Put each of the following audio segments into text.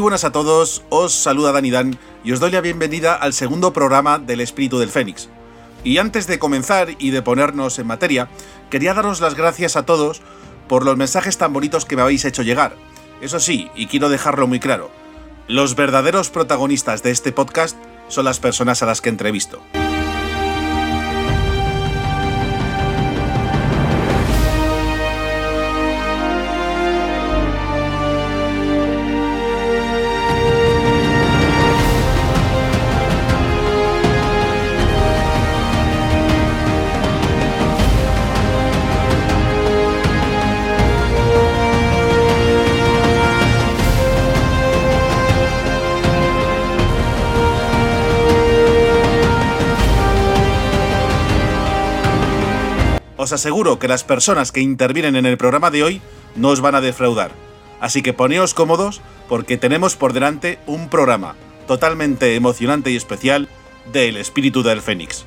buenas a todos, os saluda Dani Dan y os doy la bienvenida al segundo programa del Espíritu del Fénix. Y antes de comenzar y de ponernos en materia, quería daros las gracias a todos por los mensajes tan bonitos que me habéis hecho llegar. Eso sí, y quiero dejarlo muy claro, los verdaderos protagonistas de este podcast son las personas a las que entrevisto. Aseguro que las personas que intervienen en el programa de hoy no os van a defraudar. Así que poneos cómodos porque tenemos por delante un programa totalmente emocionante y especial del espíritu del Fénix.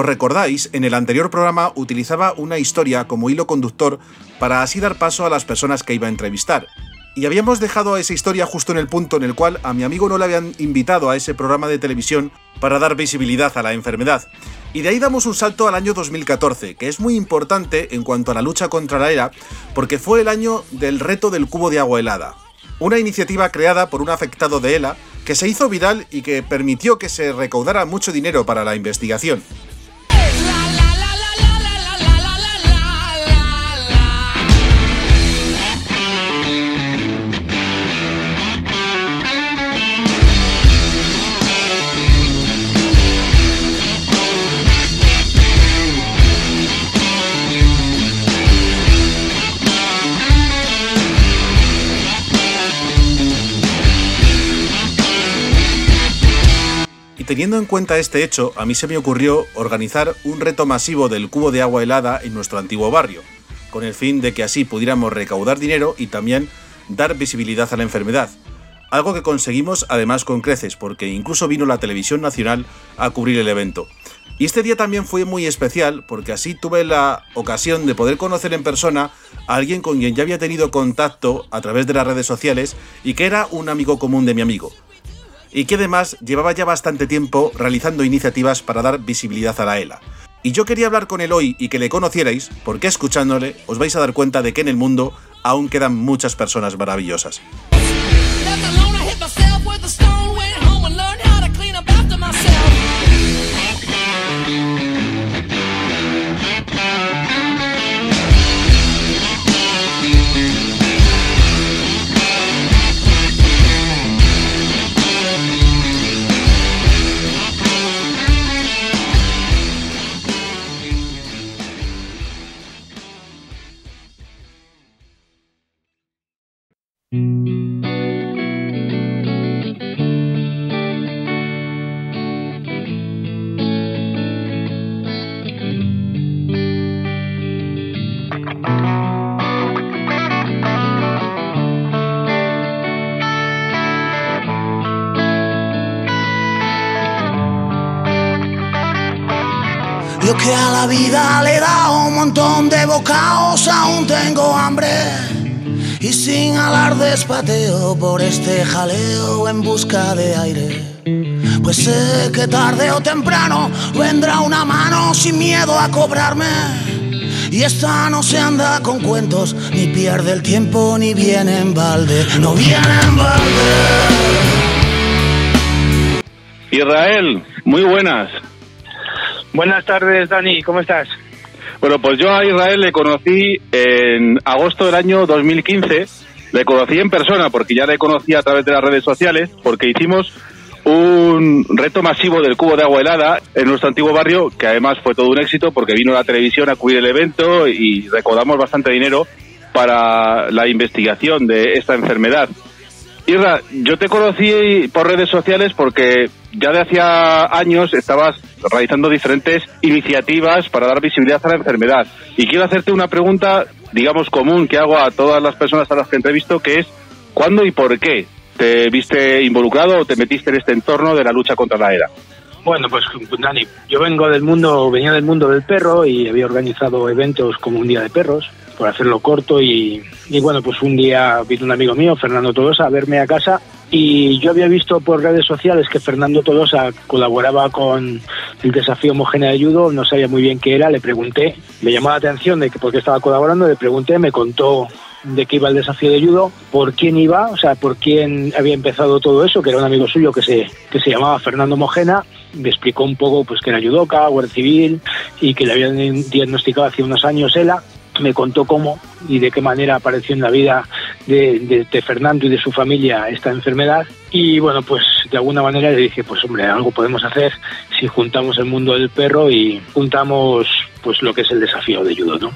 Lo recordáis, en el anterior programa utilizaba una historia como hilo conductor para así dar paso a las personas que iba a entrevistar. Y habíamos dejado esa historia justo en el punto en el cual a mi amigo no le habían invitado a ese programa de televisión para dar visibilidad a la enfermedad. Y de ahí damos un salto al año 2014, que es muy importante en cuanto a la lucha contra la ERA, porque fue el año del reto del cubo de agua helada. Una iniciativa creada por un afectado de ELA que se hizo viral y que permitió que se recaudara mucho dinero para la investigación. Teniendo en cuenta este hecho, a mí se me ocurrió organizar un reto masivo del cubo de agua helada en nuestro antiguo barrio, con el fin de que así pudiéramos recaudar dinero y también dar visibilidad a la enfermedad. Algo que conseguimos además con creces, porque incluso vino la televisión nacional a cubrir el evento. Y este día también fue muy especial porque así tuve la ocasión de poder conocer en persona a alguien con quien ya había tenido contacto a través de las redes sociales y que era un amigo común de mi amigo y que además llevaba ya bastante tiempo realizando iniciativas para dar visibilidad a la ELA. Y yo quería hablar con él hoy y que le conocierais, porque escuchándole os vais a dar cuenta de que en el mundo aún quedan muchas personas maravillosas. Que a la vida le dado un montón de bocaos, aún tengo hambre. Y sin alardes pateo por este jaleo en busca de aire. Pues sé que tarde o temprano vendrá una mano sin miedo a cobrarme. Y esta no se anda con cuentos, ni pierde el tiempo, ni viene en balde. No viene en balde. Israel, muy buenas. Buenas tardes, Dani, ¿cómo estás? Bueno, pues yo a Israel le conocí en agosto del año 2015. Le conocí en persona porque ya le conocí a través de las redes sociales porque hicimos un reto masivo del cubo de agua helada en nuestro antiguo barrio que además fue todo un éxito porque vino la televisión a cubrir el evento y recaudamos bastante dinero para la investigación de esta enfermedad. Irra, yo te conocí por redes sociales porque ya de hacía años estabas realizando diferentes iniciativas para dar visibilidad a la enfermedad. Y quiero hacerte una pregunta, digamos, común que hago a todas las personas a las que entrevisto, que es ¿cuándo y por qué te viste involucrado o te metiste en este entorno de la lucha contra la ERA? Bueno, pues Dani, yo vengo del mundo, venía del mundo del perro y había organizado eventos como un día de perros, por hacerlo corto y, y bueno, pues un día vino un amigo mío, Fernando Todosa, a verme a casa y yo había visto por redes sociales que Fernando Todosa colaboraba con el desafío homogéneo de judo, no sabía muy bien qué era, le pregunté, me llamó la atención de que por qué estaba colaborando, le pregunté, me contó de qué iba el desafío de judo, por quién iba, o sea, por quién había empezado todo eso, que era un amigo suyo que se, que se llamaba Fernando Mojena, me explicó un poco pues que era judoka, guardia civil y que le habían diagnosticado hace unos años ELA, me contó cómo y de qué manera apareció en la vida de, Fernando y de su familia esta enfermedad. Y bueno pues de alguna manera le dije pues hombre algo podemos hacer si juntamos el mundo del perro y juntamos pues lo que es el desafío de judo no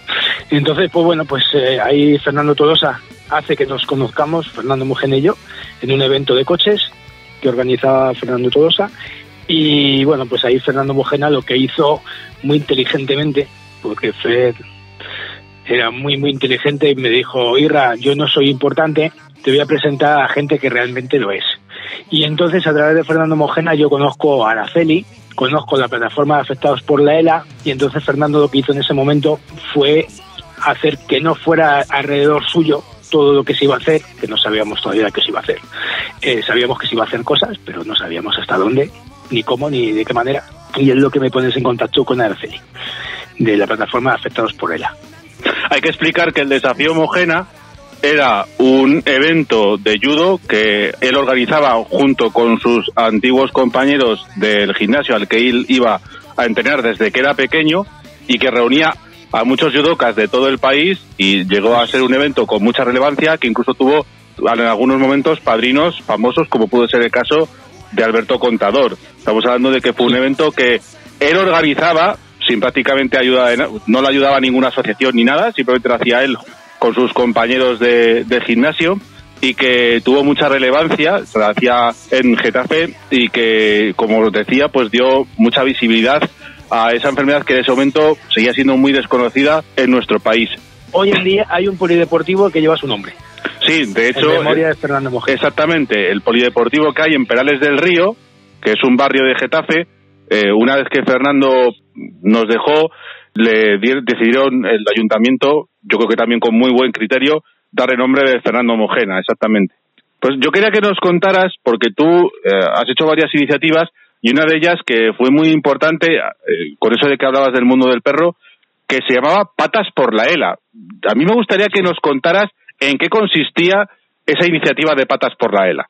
entonces pues bueno pues eh, ahí Fernando Tolosa hace que nos conozcamos Fernando Mugen y yo en un evento de coches que organizaba Fernando Tolosa. Y bueno pues ahí Fernando Mojena lo que hizo muy inteligentemente porque Fred era muy, muy inteligente y me dijo, Irra, yo no soy importante, te voy a presentar a gente que realmente lo es. Y entonces, a través de Fernando Mojena, yo conozco a Araceli, conozco la plataforma de afectados por la ELA, y entonces Fernando lo que hizo en ese momento fue hacer que no fuera alrededor suyo todo lo que se iba a hacer, que no sabíamos todavía qué se iba a hacer. Eh, sabíamos que se iba a hacer cosas, pero no sabíamos hasta dónde, ni cómo, ni de qué manera. Y es lo que me pones en contacto con Araceli, de la plataforma de afectados por ELA. Hay que explicar que el desafío homogena era un evento de judo que él organizaba junto con sus antiguos compañeros del gimnasio al que él iba a entrenar desde que era pequeño y que reunía a muchos judokas de todo el país y llegó a ser un evento con mucha relevancia que incluso tuvo en algunos momentos padrinos famosos como pudo ser el caso de Alberto Contador. Estamos hablando de que fue un evento que él organizaba sin prácticamente ayuda, de, no le ayudaba ninguna asociación ni nada, simplemente lo hacía él con sus compañeros de, de gimnasio y que tuvo mucha relevancia, se lo hacía en Getafe y que, como decía, pues dio mucha visibilidad a esa enfermedad que en ese momento seguía siendo muy desconocida en nuestro país. Hoy en día hay un polideportivo que lleva su nombre. Sí, de hecho, en memoria de Fernando Mojena. exactamente, el polideportivo que hay en Perales del Río, que es un barrio de Getafe, eh, una vez que Fernando nos dejó, le decidieron el ayuntamiento, yo creo que también con muy buen criterio, darle nombre de Fernando Mojena, exactamente. Pues yo quería que nos contaras, porque tú eh, has hecho varias iniciativas y una de ellas que fue muy importante, eh, con eso de que hablabas del mundo del perro, que se llamaba Patas por la ELA. A mí me gustaría que nos contaras en qué consistía esa iniciativa de Patas por la ELA.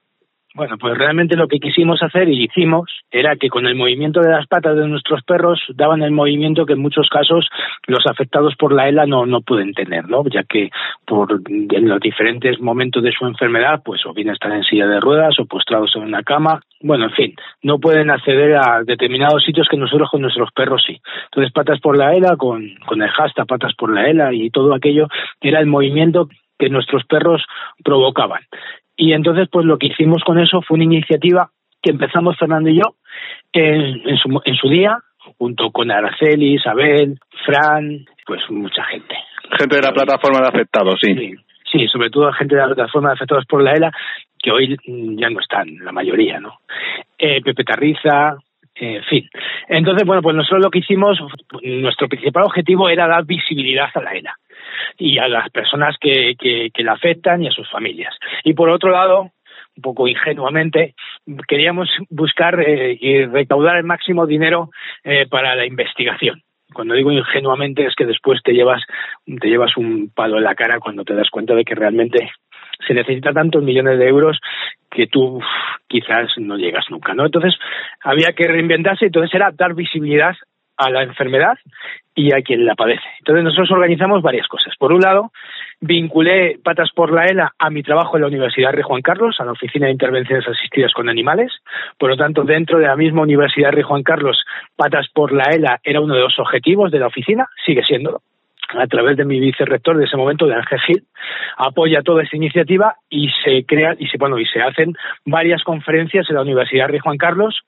Bueno, pues realmente lo que quisimos hacer y hicimos era que con el movimiento de las patas de nuestros perros daban el movimiento que en muchos casos los afectados por la ELA no, no pueden tener, ¿no? Ya que por en los diferentes momentos de su enfermedad, pues o bien están en silla de ruedas o postrados en una cama, bueno, en fin, no pueden acceder a determinados sitios que nosotros con nuestros perros sí. Entonces, patas por la ELA, con, con el hashtag patas por la ELA y todo aquello, era el movimiento que nuestros perros provocaban. Y entonces, pues lo que hicimos con eso fue una iniciativa que empezamos Fernando y yo en, en, su, en su día, junto con Araceli, Isabel, Fran, pues mucha gente. Gente de la plataforma de afectados, sí. Sí, sí sobre todo gente de la plataforma de afectados por la ELA, que hoy ya no están, la mayoría, ¿no? Eh, Pepe Tarriza, En fin. Entonces, bueno, pues nosotros lo que hicimos, nuestro principal objetivo era dar visibilidad a la ELA y a las personas que, que, que afectan y a sus familias. Y por otro lado, un poco ingenuamente, queríamos buscar eh, y recaudar el máximo dinero eh, para la investigación. Cuando digo ingenuamente es que después te llevas, te llevas un palo en la cara cuando te das cuenta de que realmente se necesita tantos millones de euros que tú quizás no llegas nunca, ¿no? Entonces había que reinventarse, entonces era dar visibilidad a la enfermedad y a quien la padece. Entonces nosotros organizamos varias cosas. Por un lado, vinculé Patas por la ELA a mi trabajo en la Universidad Rey Juan Carlos, a la Oficina de Intervenciones Asistidas con Animales. Por lo tanto, dentro de la misma Universidad Rey Juan Carlos, Patas por la ELA era uno de los objetivos de la oficina, sigue siéndolo a través de mi vicerrector de ese momento, de Ángel Gil, apoya toda esta iniciativa y se crea y se bueno y se hacen varias conferencias en la Universidad Rey Juan Carlos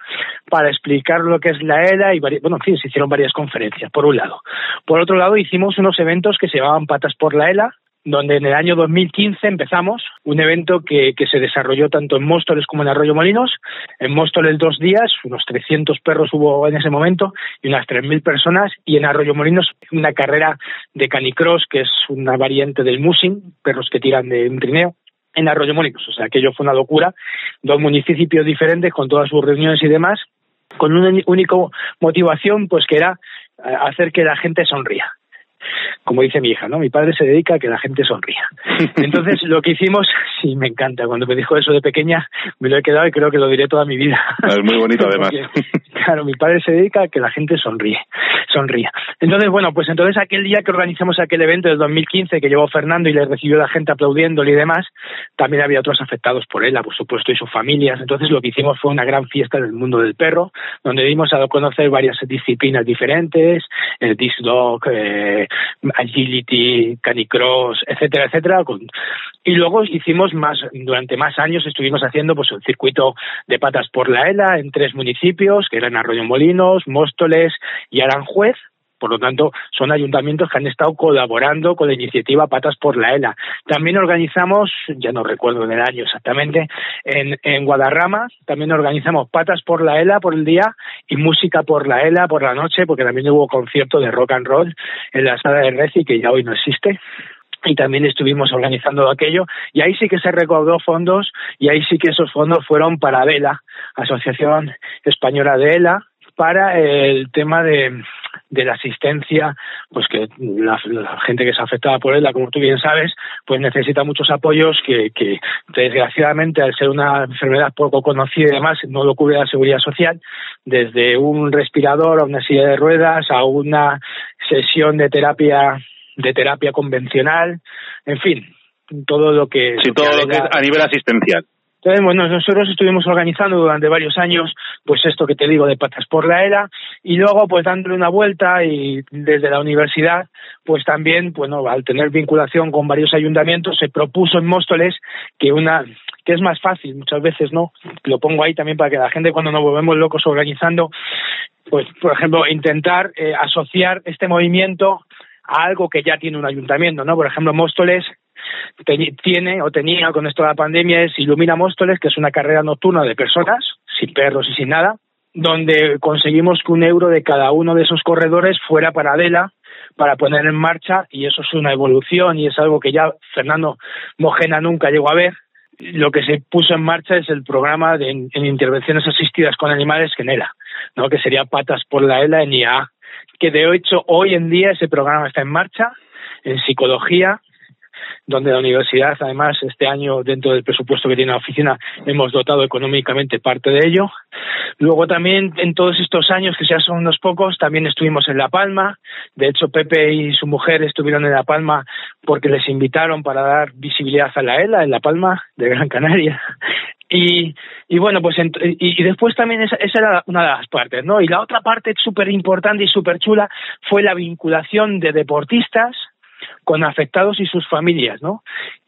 para explicar lo que es la ELA y bueno, en fin, se hicieron varias conferencias, por un lado. Por otro lado, hicimos unos eventos que se llamaban Patas por la ELA, donde en el año 2015 empezamos un evento que, que se desarrolló tanto en Móstoles como en Arroyo Molinos. En Móstoles dos días, unos 300 perros hubo en ese momento y unas 3.000 personas. Y en Arroyo Molinos una carrera de canicross, que es una variante del musing, perros que tiran de un trineo en Arroyo Molinos. O sea, aquello fue una locura. Dos municipios diferentes con todas sus reuniones y demás, con una única motivación, pues que era eh, hacer que la gente sonría como dice mi hija, ¿no? Mi padre se dedica a que la gente sonría. Entonces, lo que hicimos, sí, me encanta. Cuando me dijo eso de pequeña, me lo he quedado y creo que lo diré toda mi vida. Es muy bonito, además. Porque, claro, mi padre se dedica a que la gente sonríe, sonría. Entonces, bueno, pues entonces aquel día que organizamos aquel evento del 2015 que llevó Fernando y le recibió la gente aplaudiéndole y demás, también había otros afectados por él, por supuesto, y sus familias. Entonces, lo que hicimos fue una gran fiesta del mundo del perro, donde dimos a conocer varias disciplinas diferentes, el disc dog, eh, agility, canicross, etcétera, etcétera. Y luego hicimos más, durante más años estuvimos haciendo pues el circuito de patas por la ELA en tres municipios, que eran Arroyo Molinos, Móstoles y Aranjuez, por lo tanto, son ayuntamientos que han estado colaborando con la iniciativa Patas por la ELA. También organizamos, ya no recuerdo en el año exactamente, en, en Guadarrama, también organizamos Patas por la ELA por el día y Música por la ELA por la noche, porque también hubo concierto de rock and roll en la sala de Reci, que ya hoy no existe y también estuvimos organizando aquello y ahí sí que se recaudó fondos y ahí sí que esos fondos fueron para ELA, Asociación Española de ELA, para el tema de, de la asistencia, pues que la, la, gente que es afectada por ella, como tú bien sabes, pues necesita muchos apoyos que, que desgraciadamente al ser una enfermedad poco conocida y demás no lo cubre la seguridad social, desde un respirador a una silla de ruedas a una sesión de terapia de terapia convencional, en fin, todo lo que sí, todo lo que es a nivel asistencial. Entonces, bueno, nosotros estuvimos organizando durante varios años, pues esto que te digo de patas por la ELA, y luego pues dándole una vuelta y desde la universidad, pues también, bueno, al tener vinculación con varios ayuntamientos, se propuso en Móstoles que una que es más fácil muchas veces, ¿no? Lo pongo ahí también para que la gente cuando nos volvemos locos organizando, pues por ejemplo, intentar eh, asociar este movimiento a algo que ya tiene un ayuntamiento, ¿no? Por ejemplo, Móstoles tiene o tenía con esto de la pandemia es Ilumina Móstoles, que es una carrera nocturna de personas, sin perros y sin nada, donde conseguimos que un euro de cada uno de esos corredores fuera para Adela, para poner en marcha, y eso es una evolución y es algo que ya Fernando Mojena nunca llegó a ver. Lo que se puso en marcha es el programa de, en, en intervenciones asistidas con animales Genera, ¿no? que sería Patas por la ELA en IA, que de hecho hoy en día ese programa está en marcha en psicología, donde la universidad, además, este año, dentro del presupuesto que tiene la oficina, hemos dotado económicamente parte de ello. Luego también, en todos estos años, que ya son unos pocos, también estuvimos en La Palma. De hecho, Pepe y su mujer estuvieron en La Palma porque les invitaron para dar visibilidad a la ELA en La Palma de Gran Canaria. Y, y bueno, pues y, después también esa, esa, era una de las partes, ¿no? Y la otra parte súper importante y súper chula fue la vinculación de deportistas con afectados y sus familias, ¿no?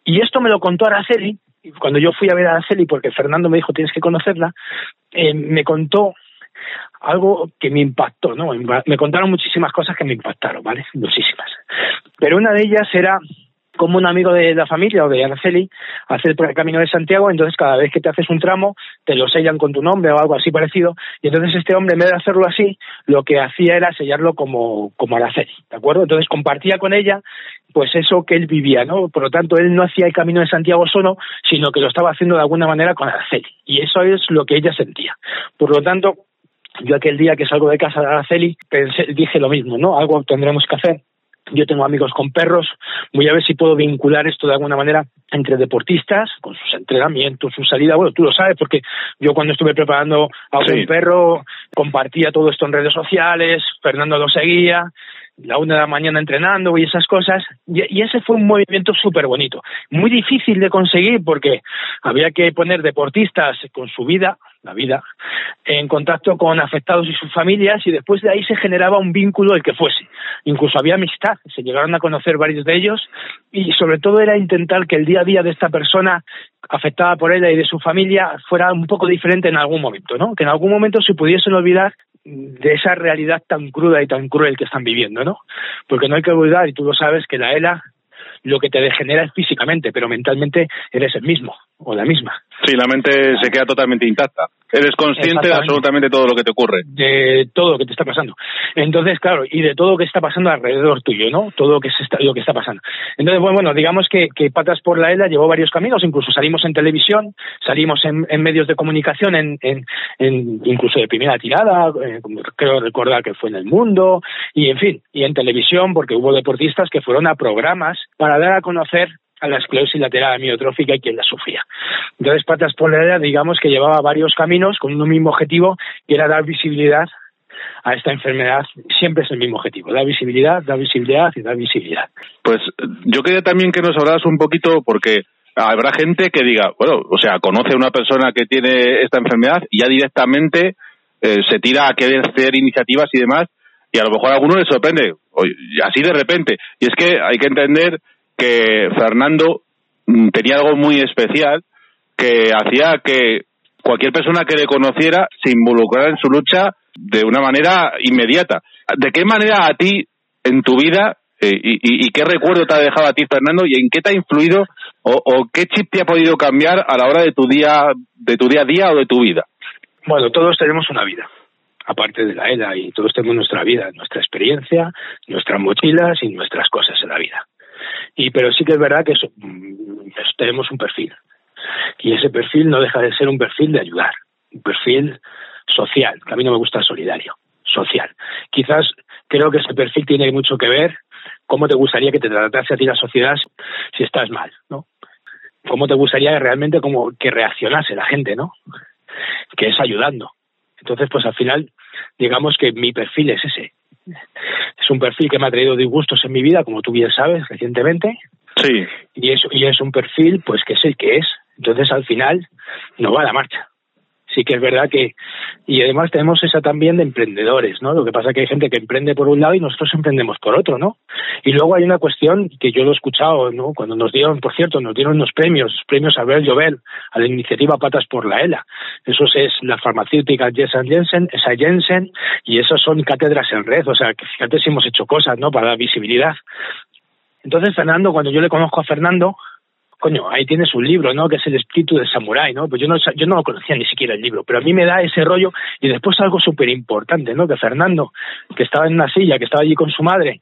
Y esto me lo contó Araceli, cuando yo fui a ver a Araceli, porque Fernando me dijo tienes que conocerla, eh, me contó algo que me impactó, ¿no? Me contaron muchísimas cosas que me impactaron, ¿vale? Muchísimas. Pero una de ellas era como un amigo de la familia o de Araceli hacer el camino de Santiago, entonces cada vez que te haces un tramo te lo sellan con tu nombre o algo así parecido, y entonces este hombre en vez de hacerlo así, lo que hacía era sellarlo como, como Araceli, ¿de acuerdo? Entonces compartía con ella pues eso que él vivía, ¿no? Por lo tanto, él no hacía el camino de Santiago solo, sino que lo estaba haciendo de alguna manera con Araceli, y eso es lo que ella sentía. Por lo tanto, yo aquel día que salgo de casa de Araceli pensé, dije lo mismo, ¿no? Algo tendremos que hacer yo tengo amigos con perros, voy a ver si puedo vincular esto de alguna manera entre deportistas, con sus entrenamientos, su salida. Bueno, tú lo sabes, porque yo cuando estuve preparando a un perro compartía todo esto en redes sociales, Fernando lo seguía, la una de la mañana entrenando y esas cosas. Y, ese fue un movimiento súper bonito. Muy difícil de conseguir porque había que poner deportistas con su vida, la vida, en contacto con afectados y sus familias y después de ahí se generaba un vínculo el que fuese. Incluso había amistad, se llegaron a conocer varios de ellos y sobre todo era intentar que el día a día de esta persona afectada por ella y de su familia fuera un poco diferente en algún momento, ¿no? Que en algún momento se pudiesen olvidar de esa realidad tan cruda y tan cruel que están viviendo, ¿no? Porque no hay que olvidar, y tú lo sabes, que la ELA lo que te degenera es físicamente, pero mentalmente eres el mismo o la misma. Sí, la mente se queda totalmente intacta. Eres consciente de absolutamente todo lo que te ocurre. De todo lo que te está pasando. Entonces, claro, y de todo lo que está pasando alrededor tuyo, ¿no? Todo lo que, se está, lo que está pasando. Entonces, bueno, bueno digamos que, que Patas por la ELA llevó varios caminos, incluso salimos en televisión, salimos en, en medios de comunicación, en, en, en, incluso de primera tirada, eh, creo recordar que fue en El Mundo, y en fin, y en televisión, porque hubo deportistas que fueron a programas para dar a conocer a la esclerosis lateral amiotrófica y quien la sufría. Entonces, Patas Polera, digamos que llevaba varios caminos con un mismo objetivo, que era dar visibilidad a esta enfermedad. Siempre es el mismo objetivo, dar visibilidad, dar visibilidad y dar visibilidad. Pues yo quería también que nos hablaras un poquito, porque habrá gente que diga, bueno, o sea, conoce a una persona que tiene esta enfermedad y ya directamente eh, se tira a querer hacer iniciativas y demás, y a lo mejor a alguno le sorprende, así de repente. Y es que hay que entender que Fernando mm, tenía algo muy especial que hacía que cualquier persona que le conociera se involucrara en su lucha de una manera inmediata. ¿De qué manera a ti, en tu vida, eh, y, qué recuerdo te ha dejado a ti, Fernando, y en qué te ha influido o, qué chip te ha podido cambiar a la hora de tu día, de tu día a día o de tu vida? Bueno, todos tenemos una vida, aparte de la ELA, y todos tenemos nuestra vida, nuestra experiencia, nuestras mochilas y nuestras cosas en la vida. Y, pero sí que es verdad que mm, tenemos un perfil. Y ese perfil no deja de ser un perfil de ayudar, un perfil social, que a mí no me gusta solidario, social. Quizás creo que ese perfil tiene mucho que ver cómo te gustaría que te tratase a ti la sociedad si estás mal, ¿no? Cómo te gustaría realmente como que reaccionase la gente, ¿no? Que es ayudando. Entonces, pues al final, digamos que mi perfil es ese, es un perfil que me ha traído disgustos en mi vida, como tú bien sabes, recientemente. Sí. Y es, y es un perfil, pues, que es el que es. Entonces, al final, no va a la marcha sí que es verdad que y además tenemos esa también de emprendedores, ¿no? Lo que pasa es que hay gente que emprende por un lado y nosotros emprendemos por otro, ¿no? Y luego hay una cuestión que yo lo he escuchado, ¿no? Cuando nos dieron, por cierto, nos dieron unos premios, premios Abel Llobel a la iniciativa Patas por la ELA. Eso es la farmacéutica Jensen Jensen, esa Jensen, y esas son cátedras en red, o sea, que fíjate si hemos hecho cosas, ¿no? Para dar visibilidad. Entonces, Fernando, cuando yo le conozco a Fernando, coño, ahí tienes un libro, ¿no? Que es el espíritu del samurái, ¿no? Pues yo no, yo no lo conocía ni siquiera el libro, pero a mí me da ese rollo y después algo súper importante, ¿no? Que Fernando, que estaba en una silla, que estaba allí con su madre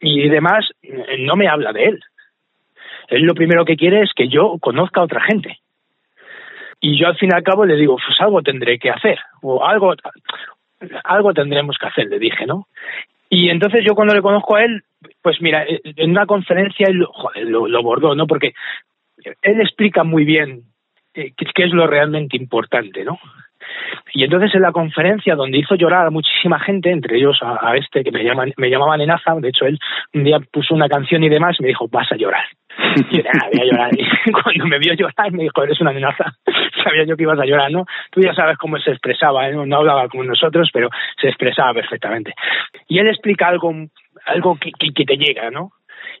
y demás, no me habla de él. Él lo primero que quiere es que yo conozca a otra gente. Y yo al fin y al cabo le digo, pues algo tendré que hacer, o algo, algo tendremos que hacer, le dije, ¿no? Y entonces yo cuando le conozco a él, pues mira, en una conferencia él lo, lo, bordó, ¿no? Porque él explica muy bien eh, qué, es lo realmente importante, ¿no? Y entonces en la conferencia donde hizo llorar a muchísima gente, entre ellos a, este que me, llaman, me llamaba Nenaza, de hecho él un día puso una canción y demás, me dijo, vas a llorar. Y yo, voy a llorar. Y cuando me vio llorar me dijo, eres una nenaza. Sabía yo que ibas a llorar, ¿no? Tú ya sabes cómo se expresaba, ¿eh? no hablaba como nosotros, pero se expresaba perfectamente. Y él explica algo, algo que, te llega, ¿no?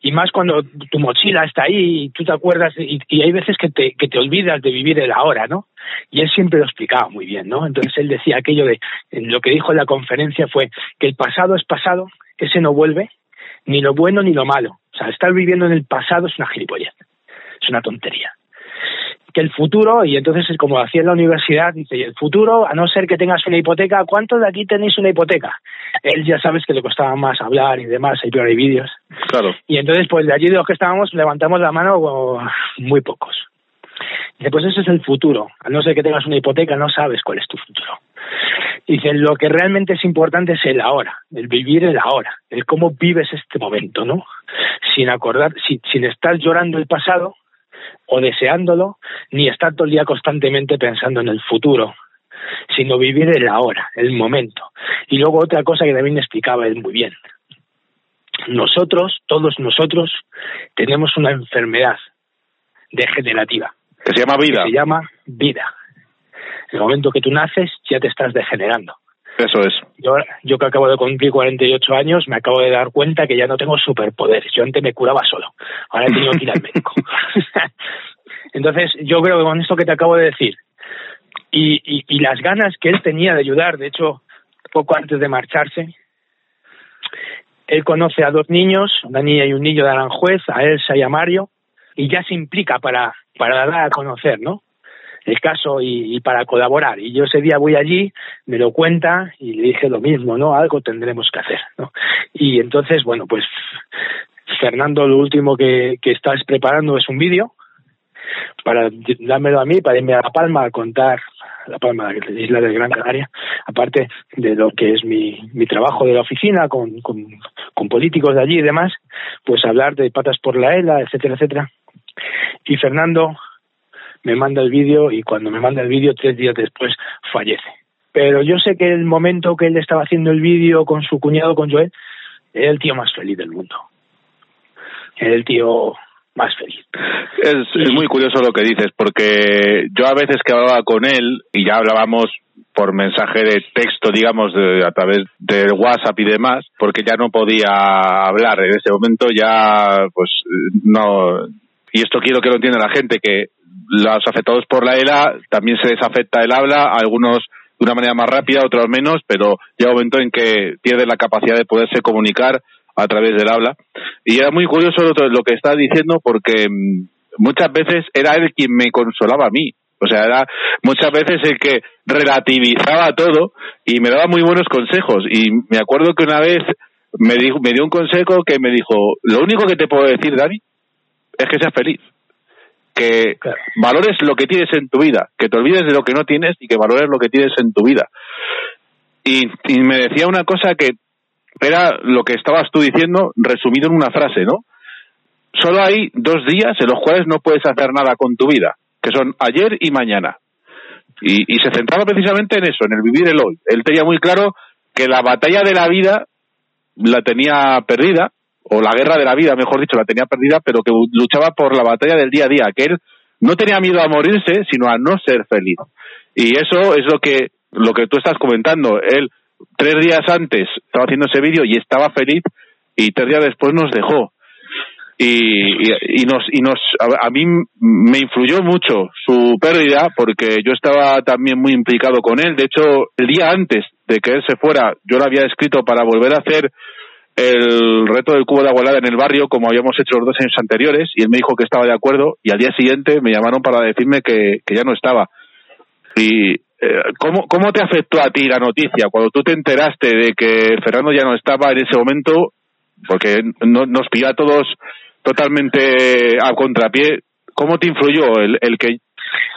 y más cuando tu mochila está ahí y tú te acuerdas y, hay veces que te, que te olvidas de vivir el ahora, ¿no? Y él siempre lo explicaba muy bien, ¿no? Entonces él decía aquello de, lo que dijo en la conferencia fue que el pasado es pasado, ese no vuelve, ni lo bueno ni lo malo. O sea, estar viviendo en el pasado es una gilipollez, es una tontería. Que el futuro, y entonces como hacía en la universidad, dice, y el futuro, a no ser que tengas una hipoteca, ¿cuántos de aquí tenéis una hipoteca? Él ya sabes que le costaba más hablar y demás, hay peor hay vídeos. Claro. Y entonces, pues de allí de los que estábamos, levantamos la mano muy pocos. Dice, pues ese es el futuro. A no ser que tengas una hipoteca, no sabes cuál es tu futuro. Dice, lo que realmente es importante es el ahora, el vivir el ahora, el cómo vives este momento, ¿no? Sin acordar, sin, sin estar llorando el pasado o deseándolo, ni estar todo el día constantemente pensando en el futuro, sino vivir el ahora, el momento. Y luego otra cosa que también explicaba él muy bien. Nosotros, todos nosotros, tenemos una enfermedad degenerativa Que se llama vida. que se llama vida. El momento que tú naces ya te estás degenerando. Eso es. Yo, yo que acabo de cumplir 48 años, me acabo de dar cuenta que ya no tengo superpoderes. Yo antes me curaba solo. Ahora he tenido que ir al médico. Entonces, yo creo que con esto que te acabo de decir, y, y, y las ganas que él tenía de ayudar, de hecho, poco antes de marcharse, él conoce a dos niños, una niña y un niño de Aranjuez, a Elsa y a Mario, y ya se implica para, para dar a conocer, ¿no? El caso y, y, para colaborar. Y yo ese día voy allí, me lo cuenta y le dije lo mismo, ¿no? Algo tendremos que hacer, ¿no? Y entonces, bueno, pues Fernando lo último que, que estás preparando es un vídeo para dármelo a mí, para irme a La Palma a contar La Palma, la isla de Gran Canaria, aparte de lo que es mi, mi trabajo de la oficina con, con, con políticos de allí y demás, pues hablar de patas por la ELA, etcétera, etcétera. Y Fernando me manda el vídeo y cuando me manda el vídeo tres días después fallece. Pero yo sé que el momento que él estaba haciendo el vídeo con su cuñado, con Joel, era el tío más feliz del mundo. Era el tío más feliz. Es, muy curioso lo que dices, porque yo a veces que hablaba con él y ya hablábamos por mensaje de texto, digamos, de, a través del WhatsApp y demás, porque ya no podía hablar en ese momento, ya pues no. Y esto quiero que lo entienda la gente, que los afectados por la ELA también se les afecta el habla, algunos de una manera más rápida, otros menos, pero llega un momento en que pierden la capacidad de poderse comunicar a través del habla. Y era muy curioso lo, que estaba diciendo porque mmm, muchas veces era él quien me consolaba a mí. O sea, era muchas veces el que relativizaba todo y me daba muy buenos consejos. Y me acuerdo que una vez me, dijo, me dio un consejo que me dijo, lo único que te puedo decir, Dani, es que seas feliz que claro. valores lo que tienes en tu vida, que te olvides de lo que no tienes y que valores lo que tienes en tu vida. Y, y, me decía una cosa que era lo que estabas tú diciendo resumido en una frase, ¿no? Solo hay dos días en los cuales no puedes hacer nada con tu vida, que son ayer y mañana. Y, y se centraba precisamente en eso, en el vivir el hoy. Él tenía muy claro que la batalla de la vida la tenía perdida o la guerra de la vida, mejor dicho, la tenía perdida, pero que luchaba por la batalla del día a día, que él no tenía miedo a morirse, sino a no ser feliz. Y eso es lo que, lo que tú estás comentando. Él, tres días antes, estaba haciendo ese vídeo y estaba feliz, y tres días después nos dejó. Y, y, nos, y nos, a, a mí me influyó mucho su pérdida, porque yo estaba también muy implicado con él. De hecho, el día antes de que él se fuera, yo lo había escrito para volver a hacer el reto del cubo de agua helada en el barrio como habíamos hecho los dos años anteriores y él me dijo que estaba de acuerdo y al día siguiente me llamaron para decirme que, que ya no estaba. Y eh, ¿cómo, ¿cómo te afectó a ti la noticia cuando tú te enteraste de que Fernando ya no estaba en ese momento? Porque no, nos pilló a todos totalmente a contrapié. ¿Cómo te influyó el, el que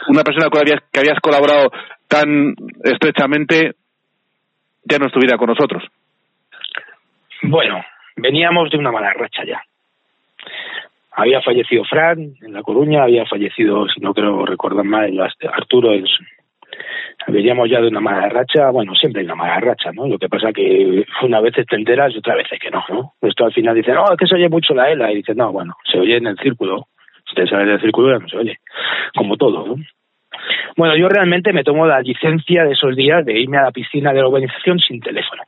una persona que habías, que habías colaborado tan estrechamente ya no estuviera con nosotros? Bueno, veníamos de una mala racha ya. Había fallecido Fran en La Coruña, había fallecido, si no creo recordar mal, Arturo en veníamos ya de una mala racha, bueno, siempre hay una mala racha, ¿no? Lo que pasa que una vez te enteras y otra vez que no, ¿no? Esto al final dice, no, es que se oye mucho la ELA, y dices, no, bueno, se oye en el círculo, si te sale del círculo no se oye, como todo, ¿no? Bueno, yo realmente me tomo la licencia de esos días de irme a la piscina de la organización sin teléfono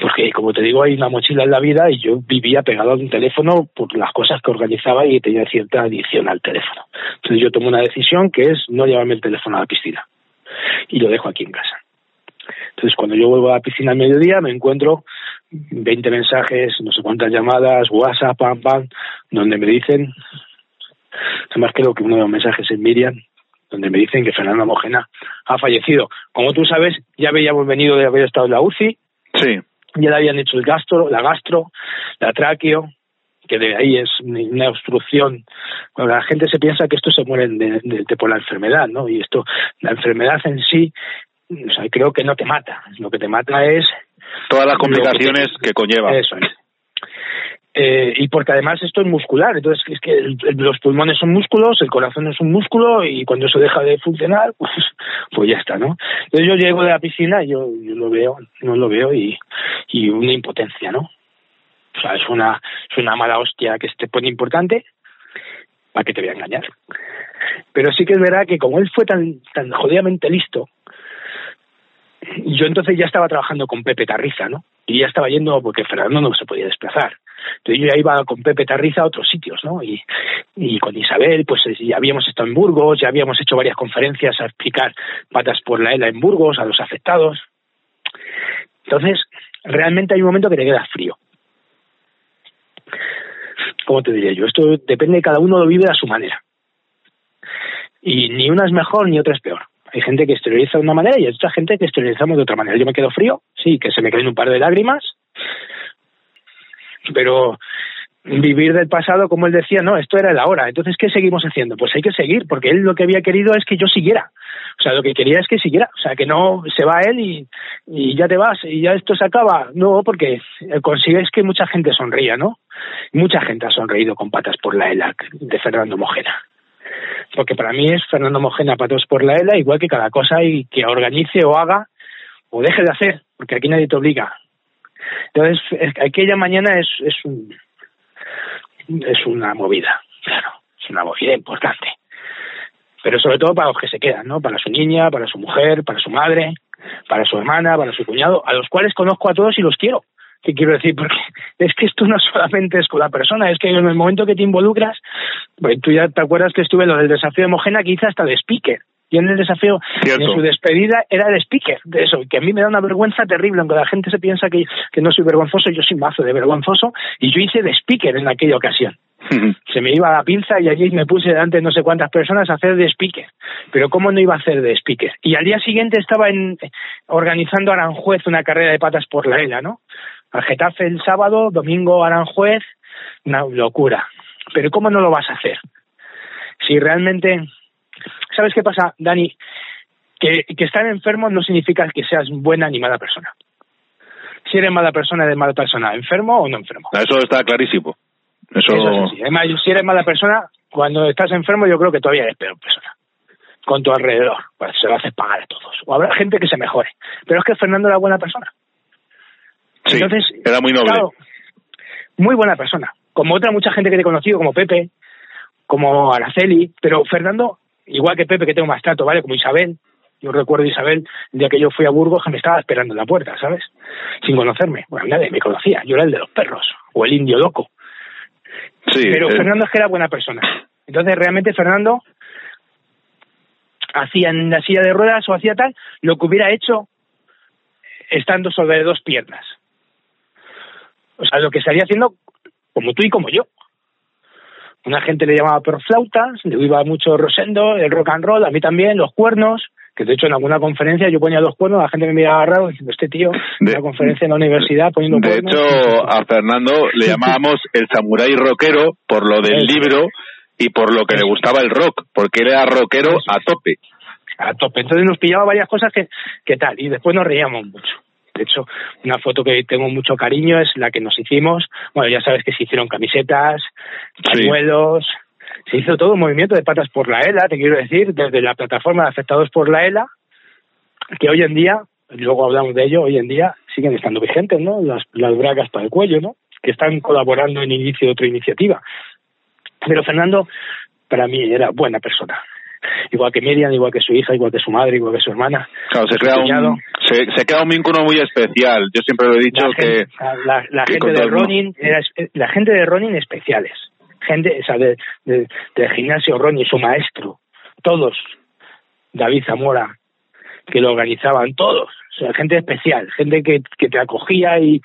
porque como te digo hay una mochila en la vida y yo vivía pegado a un teléfono por las cosas que organizaba y tenía cierta adicción al teléfono. Entonces yo tomo una decisión que es no llevarme el teléfono a la piscina y lo dejo aquí en casa. Entonces cuando yo vuelvo a la piscina al mediodía me encuentro 20 mensajes, no sé cuántas llamadas, WhatsApp, pam, pam, donde me dicen, además creo que uno de los mensajes es Miriam, donde me dicen que Fernando Mojena ha fallecido. Como tú sabes, ya habíamos venido de haber estado en la UCI, Sí. ya le habían hecho el gastro, la gastro, la tráqueo, que de ahí es una obstrucción. Bueno, la gente se piensa que esto se muere de, de- de por la enfermedad, ¿no? Y esto, la enfermedad en sí, o sea, creo que no te mata. Lo que te mata es Todas las que complicaciones te- que conlleva. eso es. Eh, y porque además esto es muscular, entonces es que los pulmones son músculos, el corazón es un músculo y cuando eso deja de funcionar, pues, pues ya está, ¿no? Entonces yo llego de la piscina y yo, yo lo veo, no lo veo y, y una impotencia, ¿no? O sea, es una, es una mala hostia que te pone importante para que te voy a engañar. Pero sí que es verdad que como él fue tan, tan jodidamente listo, yo entonces ya estaba trabajando con Pepe Tarriza, ¿no? Y ya estaba yendo porque Fernando no se podía desplazar. Entonces yo ya iba con Pepe Tarriza a otros sitios, ¿no? Y, y con Isabel, pues eh, ya habíamos estado en Burgos, ya habíamos hecho varias conferencias a explicar patas por la ELA en Burgos a los afectados. Entonces, realmente hay un momento que te quedas frío. ¿Cómo te diría yo? Esto depende de cada uno lo vive a su manera. Y ni una es mejor ni otra es peor. Hay gente que exterioriza de una manera y hay otra gente que exteriorizamos de otra manera. Yo me quedo frío, sí, que se me caen un par de lágrimas, pero vivir del pasado, como él decía, no, esto era el ahora. Entonces, ¿qué seguimos haciendo? Pues hay que seguir, porque él lo que había querido es que yo siguiera. O sea, lo que quería es que siguiera. O sea, que no se va él y, ya te vas y ya esto se acaba. No, porque consigues que mucha gente sonría, ¿no? Mucha gente ha sonreído con patas por la ELAC de Fernando Mojena porque para mí es Fernando Mojena patos por la ELA, igual que cada cosa y que organice o haga o deje de hacer, porque aquí nadie te obliga. Entonces, es- aquella mañana es, es, un, es una movida, claro, es una movida importante. Pero sobre todo para los que se quedan, ¿no? Para su niña, para su mujer, para su madre, para su hermana, para su cuñado, a los cuales conozco a todos y los quiero. ¿Qué quiero decir? Porque es que esto no solamente es con la persona, es que en el momento que te involucras, pues tú ya te acuerdas que estuve en lo del desafío de Mojena que hice hasta de speaker. Y en el desafío, Cierto. en su despedida, era de speaker, de eso, que a mí me da una vergüenza terrible, aunque la gente se piensa que, que no soy vergonzoso, yo soy mazo de vergonzoso, y yo hice de speaker en aquella ocasión se me iba la pinza y allí me puse delante de no sé cuántas personas a hacer de speaker. Pero ¿cómo no iba a hacer de speaker? Y al día siguiente estaba en, organizando Aranjuez una carrera de patas por la ELA, ¿no? Al Getafe el sábado, domingo Aranjuez, una locura. Pero ¿cómo no lo vas a hacer? Si realmente... ¿Sabes qué pasa, Dani? Que, que estar enfermo no significa que seas buena ni mala persona. Si eres mala persona, eres mala persona. ¿Enfermo o no enfermo? Eso está clarísimo. Eso, Eso es así. Además, si eres mala persona, cuando estás enfermo, yo creo que todavía eres peor persona. Con tu alrededor. Pues se lo haces pagar a todos. O habrá gente que se mejore. Pero es que Fernando era buena persona. sí, Entonces, era muy noble. claro, muy buena persona. Como otra mucha gente que te he conocido, como Pepe, como Araceli. Pero Fernando, igual que Pepe, que tengo más trato, ¿vale? Como Isabel. Yo recuerdo a Isabel, el día que yo fui a Burgos, que me estaba esperando en la puerta, ¿sabes? Sin conocerme. Bueno, nadie me conocía. Yo era el de los perros. O el indio loco. Sí, Pero eh, Fernando es que era buena persona. Entonces, realmente, Fernando hacía en la silla de ruedas o hacía tal lo que hubiera hecho estando sobre dos piernas. O sea, lo que estaría haciendo como tú y como yo. Una gente le llamaba flautas, le iba mucho Rosendo, el rock and roll, a mí también, los cuernos, que de hecho en alguna conferencia yo ponía los cuernos, la gente me miraba raro diciendo, este tío, en De- una conferencia en la universidad poniendo de cuernos. hecho, a Fernando le llamábamos el samurái rockero por lo del libro y por lo que le gustaba el rock, porque él era rockero a tope. a tope. Entonces nos pillaba varias cosas que, que tal, y después nos reíamos mucho. De hecho, una foto que tengo mucho cariño es la que nos hicimos. Bueno, ya sabes que se hicieron camisetas, Sí. pañuelos, se hizo todo un movimiento de patas por la ELA, te quiero decir, desde la plataforma de afectados por la ELA, que hoy en día, luego hablamos de ello, hoy en día siguen estando vigentes, ¿no? Las, las bragas para el cuello, ¿no? Que están colaborando en inicio de otra iniciativa. Pero Fernando, para mí, era buena persona. Igual que Miriam, igual que su hija, igual que su madre, igual que su hermana. Claro, se crea, un, se, se crea un vínculo muy especial. Yo siempre lo he dicho la que... gente, la, la que gente de. Ronin era la gente de Ronin especiales gente o sea de, de- del gimnasio Ronin su maestro todos David Zamora que lo organizaban todos O sea, gente especial, gente que, que te acogía y...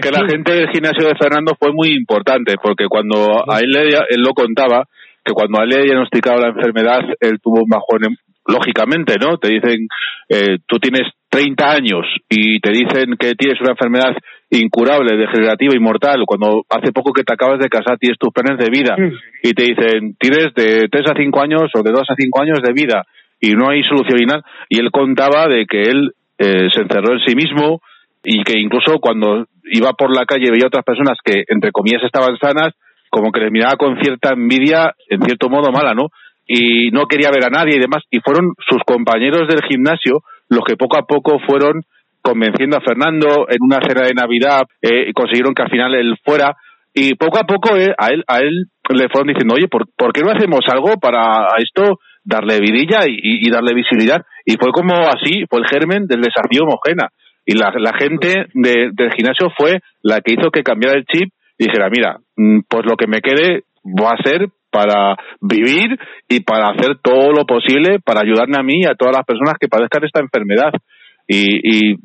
Que la gente del gimnasio de Fernando fue muy importante, porque cuando a él, le- él lo contaba, que cuando le diagnosticaba la enfermedad, él tuvo un bajón, en- lógicamente, ¿no? Te dicen, eh, tú tienes 30 años y te dicen que tienes una enfermedad incurable, degenerativa y mortal, cuando hace poco que te acabas de casar tienes tus planes de vida y te dicen, tienes de 3 a 5 años o de 2 a 5 años de vida y no hay solución y nada. Y él contaba de que él eh, se encerró en sí mismo y que incluso cuando iba por la calle veía otras personas que, entre comillas, estaban sanas, como que les miraba con cierta envidia, en cierto modo mala, ¿no? Y no quería ver a nadie y demás. Y fueron sus compañeros del gimnasio los que poco a poco fueron convenciendo a Fernando en una cena de Navidad, eh, y consiguieron que al final él fuera. Y poco a poco eh, a él a él le fueron diciendo, oye, ¿por, por qué no hacemos algo para esto darle vidilla y, darle visibilidad? Y fue como así, fue el germen del desafío homogena. Y la, la gente de- del gimnasio fue la que hizo que cambiara el chip dijera, mira, mm, pues lo que me quede va a ser para vivir y para hacer todo lo posible para ayudarme a mí y a todas las personas que padezcan esta enfermedad. Y, y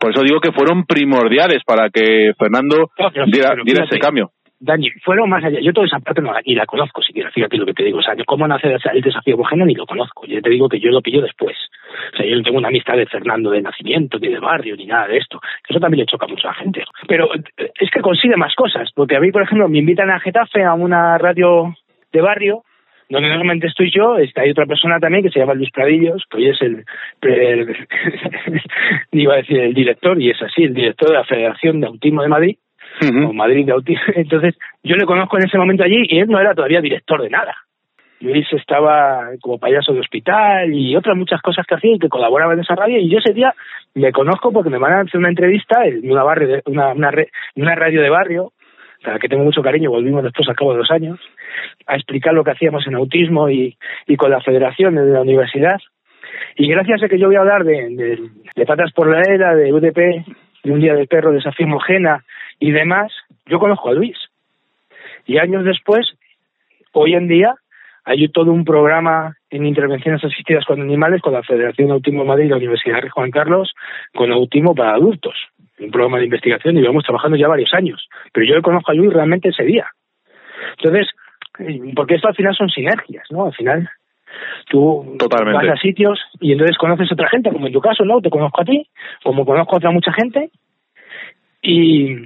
por eso digo que fueron primordiales para que Fernando diera, ese cambio. Dani, fueron más allá. Yo toda esa parte no la, ni la conozco siquiera, fíjate lo que te digo. O sea, cómo nace el desafío homogéneo ni lo conozco. Yo te digo que yo lo pillo después. O sea, yo no tengo una amistad de Fernando de nacimiento, ni de barrio, ni nada de esto. Eso también le choca mucho a la gente. Pero eh, es que consigue más cosas. Porque a mí, por ejemplo, me invitan a Getafe a una radio de barrio donde normalmente estoy yo, está hay otra persona también que se llama Luis Pradillos, que hoy es el, el- iba a decir el director, y es así, el director de la Federación de Autismo de Madrid, o Madrid de Autismo. Entonces, yo le conozco en ese momento allí y él no era todavía director de nada. Luis estaba como payaso de hospital y otras muchas cosas que hacía y que colaboraba en esa radio. Y yo ese día me conozco porque me van a hacer una entrevista en una, barrio de- una, una, una radio de barrio, a la que tengo mucho cariño, volvimos después al cabo de dos años, a explicar lo que hacíamos en autismo y, con la federación de la universidad. Y gracias a que yo voy a hablar de, de, de Patas por la Era, de UDP, de Un Día del Perro, de Safir Mojena y demás, yo conozco a Luis. Y años después, hoy en día, hay todo un programa en intervenciones asistidas con animales con la Federación de Autismo de Madrid y la Universidad Rey Juan Carlos con autismo para adultos. Un programa de investigación y llevamos trabajando ya varios años. Pero yo le conozco a Luis realmente ese día. Entonces, eh, porque esto al final son sinergias, ¿no? Al final tú Totalmente. vas a sitios y entonces conoces a otra gente, como en tu caso, ¿no? Te conozco a ti, como conozco a otra mucha gente y,